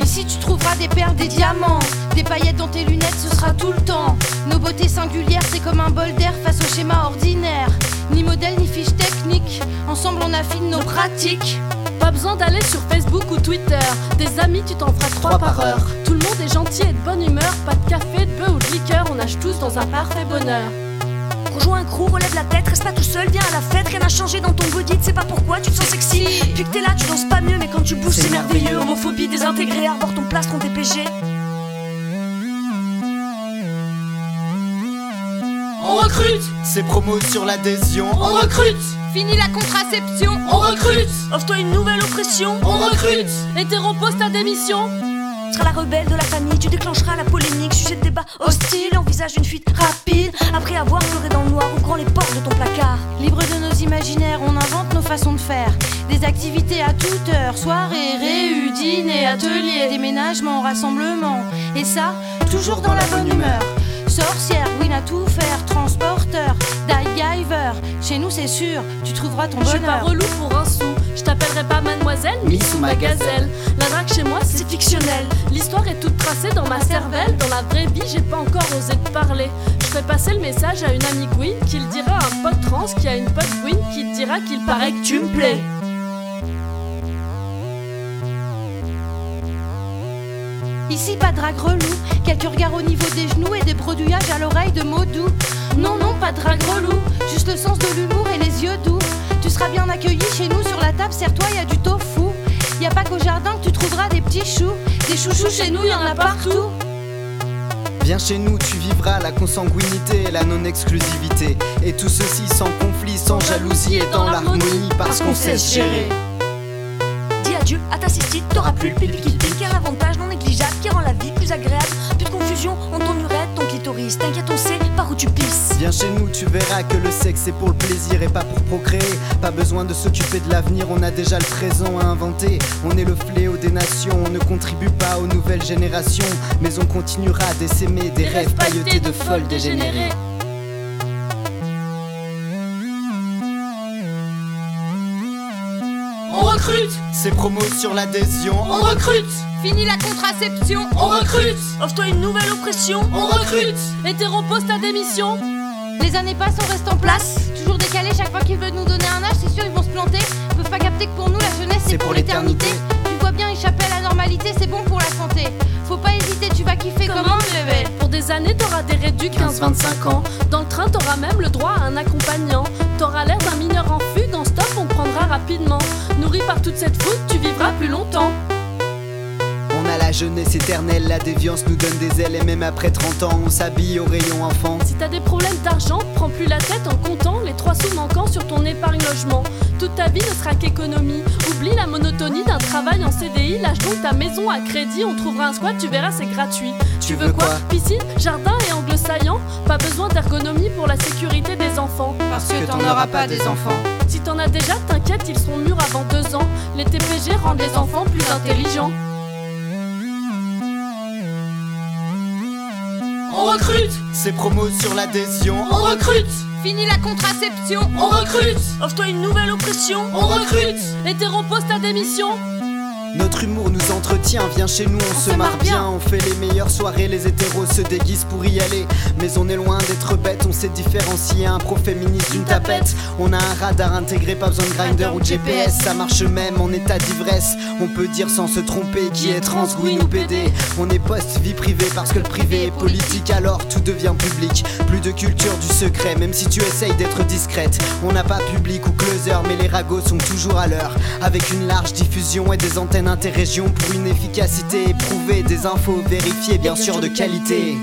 Ici tu trouveras des perles, des diamants, des paillettes dans tes lunettes, ce sera tout le temps. Nos beautés singulières, c'est comme un bol d'air face au schéma ordinaire. Ni modèle ni fiche technique, ensemble on affine nos pratiques. Pas besoin d'aller sur Facebook ou Twitter. Des amis tu t'en feras trois par heure. Tout le monde est gentil et de bonne humeur. Pas de café, de bœuf ou de liqueur. On nage tous dans un parfait bonheur. Rejoins un crew, relève la tête, reste pas tout seul, viens à la fête, rien n'a changé dans ton body, tu sais pas pourquoi, tu te sens sexy. Puis que t'es là, tu danses pas mieux, mais quand tu bouges, c'est merveilleux. Homophobie désintégrée, arbore ton plastron DPG. On recrute C'est promo sur l'adhésion On recrute Fini la contraception. On recrute Offre-toi une nouvelle oppression. On recrute Hétéro poste ta démission Tu seras la rebelle de la famille, tu déclencheras la polémique, sujet de débat hostile, envisage une fuite rapide, après avoir pleuré dans le noir, ouvrant les portes de ton placard. Libre de nos imaginaires, on invente nos façons de faire. Des activités à toute heure, soirées, réus, dîners, ateliers, déménagements, rassemblements. Et ça, toujours dans la bonne humeur. Sorcière, Win à tout faire, transporteur, Giver. Chez nous, c'est sûr, tu trouveras ton Je suis pas bonheur. relou pour un sou. Je t'appellerai pas mademoiselle, Miss ou ma gazelle. La drague chez moi, c'est fictionnel. L'histoire est toute tracée dans ma cervelle. Dans la vraie vie, j'ai pas encore osé te parler. Je ferai passer le message à une amie Gwyn qui le dira à un pote trans qui a une pote Gwyn qui te dira qu'il paraît que tu me plais. Ici, pas de drague relou, quelques regards au niveau des genoux et des bredouillages à l'oreille de mots doux. Non, non, pas de drague relou, juste le sens de l'humour et les yeux doux. Tu seras bien accueilli chez nous sur la table, serre-toi, y a du tofu. Y a pas qu'au jardin que tu trouveras des petits choux. Des chouchous chez nous, y en a partout. Viens chez nous, tu vivras la consanguinité et la non-exclusivité. Et tout ceci sans conflit, sans jalousie et dans l'harmonie, parce qu'on sait gérer. Adieu à ta cystite, t'auras plus le pipi qui pique, un avantage non négligeable qui rend la vie plus agréable. Plus de confusion entre ton urètre, ton clitoris. T'inquiète, on sait par où tu pisses. Viens chez nous, tu verras que le sexe est pour le plaisir et pas pour procréer. Pas besoin de s'occuper de l'avenir, on a déjà le présent à inventer. On est le fléau des nations, on ne contribue pas aux nouvelles générations, mais on continuera d'essaimer des rêves pailletés de folles dégénérées. Recrute C'est promo sur l'adhésion. On recrute Fini la contraception. On recrute Offre-toi une nouvelle oppression. On recrute Hétéro poste ta démission Les années passent, on reste en place. Toujours décalé, chaque fois qu'ils veulent nous donner un âge, c'est sûr, ils vont se planter. Ils peuvent pas capter que pour nous, la jeunesse, c'est pour l'éternité. Bien, échapper à la normalité, c'est bon pour la santé. Faut pas hésiter, tu vas kiffer comment, bébé Pour des années, t'auras des réduits 15-25 ans. Dans le train, t'auras même le droit à un accompagnant. T'auras l'air d'un mineur en fugue, en stop, on prendra rapidement. Nourri par toute cette foule, tu vivras plus longtemps. On a la jeunesse éternelle, la déviance nous donne des ailes et même après 30 ans, on s'habille au rayon enfant. Si t'as des problèmes d'argent, prends plus la tête en comptant les trois sous manquants sur ton épargne logement. Toute ta vie ne sera qu'économie. Oublie la monotonie d'un travail en CDI, lâche donc ta maison à crédit, on trouvera un squat, tu verras, c'est gratuit. Tu veux quoi Piscine, jardin et angle saillant Pas besoin d'ergonomie pour la sécurité des enfants. Parce que t'en auras pas des enfants. Si t'en as déjà, t'inquiète, ils seront mûrs avant deux ans. Les TPG rendent les enfants plus intelligents. On recrute C'est promo sur l'adhésion. On recrute Fini la contraception. On recrute Offre-toi une nouvelle oppression. On recrute Hétéro poste ta démission Notre humour nous entretient, viens chez nous, on, se marre bien. On fait les meilleures soirées, les hétéros se déguisent pour y aller. Mais on est loin d'être bête, on sait différencier un pro-féministe d'une tapette. On a un radar intégré, pas besoin de grinder ou de GPS. Ça marche même en état d'ivresse. On peut dire sans se tromper qui est trans, ou PD. On est post-vie privée parce que le privé est politique, alors tout devient public. Plus de culture du secret, même si tu essayes d'être discrète. On n'a pas public ou closer, mais les ragots sont toujours à l'heure. Avec une large diffusion et des antennes interrégions pour une efficacité éprouvée, des infos vérifiées, bien sûr de qualité.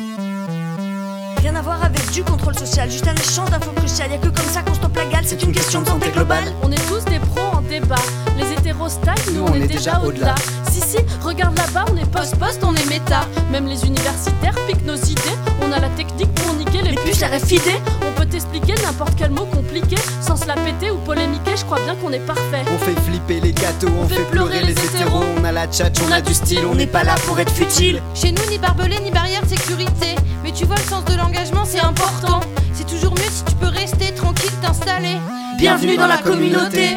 Rien à voir avec du contrôle social, juste un échange d'infos cruciales. Y'a que comme ça qu'on stoppe la gale, c'est une question de santé globale. On est tous des pros en débat. Les nous, on, est, déjà au-delà. Si, si, regarde là-bas, on est post-post, on est méta. Même les universitaires piquent nos idées. On a la technique pour niquer les, puces RFID. On peut t'expliquer n'importe quel mot compliqué sans se la péter ou polémiquer. Je crois bien qu'on est parfait. On fait flipper les gâteaux, on, fait pleurer les hétéros. On a la tchatch, on a du style, on n'est pas là pour être futile. Chez nous, ni barbelé, ni barrière de sécurité. Mais tu vois, le sens de l'engagement, c'est important. C'est toujours mieux si tu peux rester tranquille, t'installer. Bienvenue dans la communauté.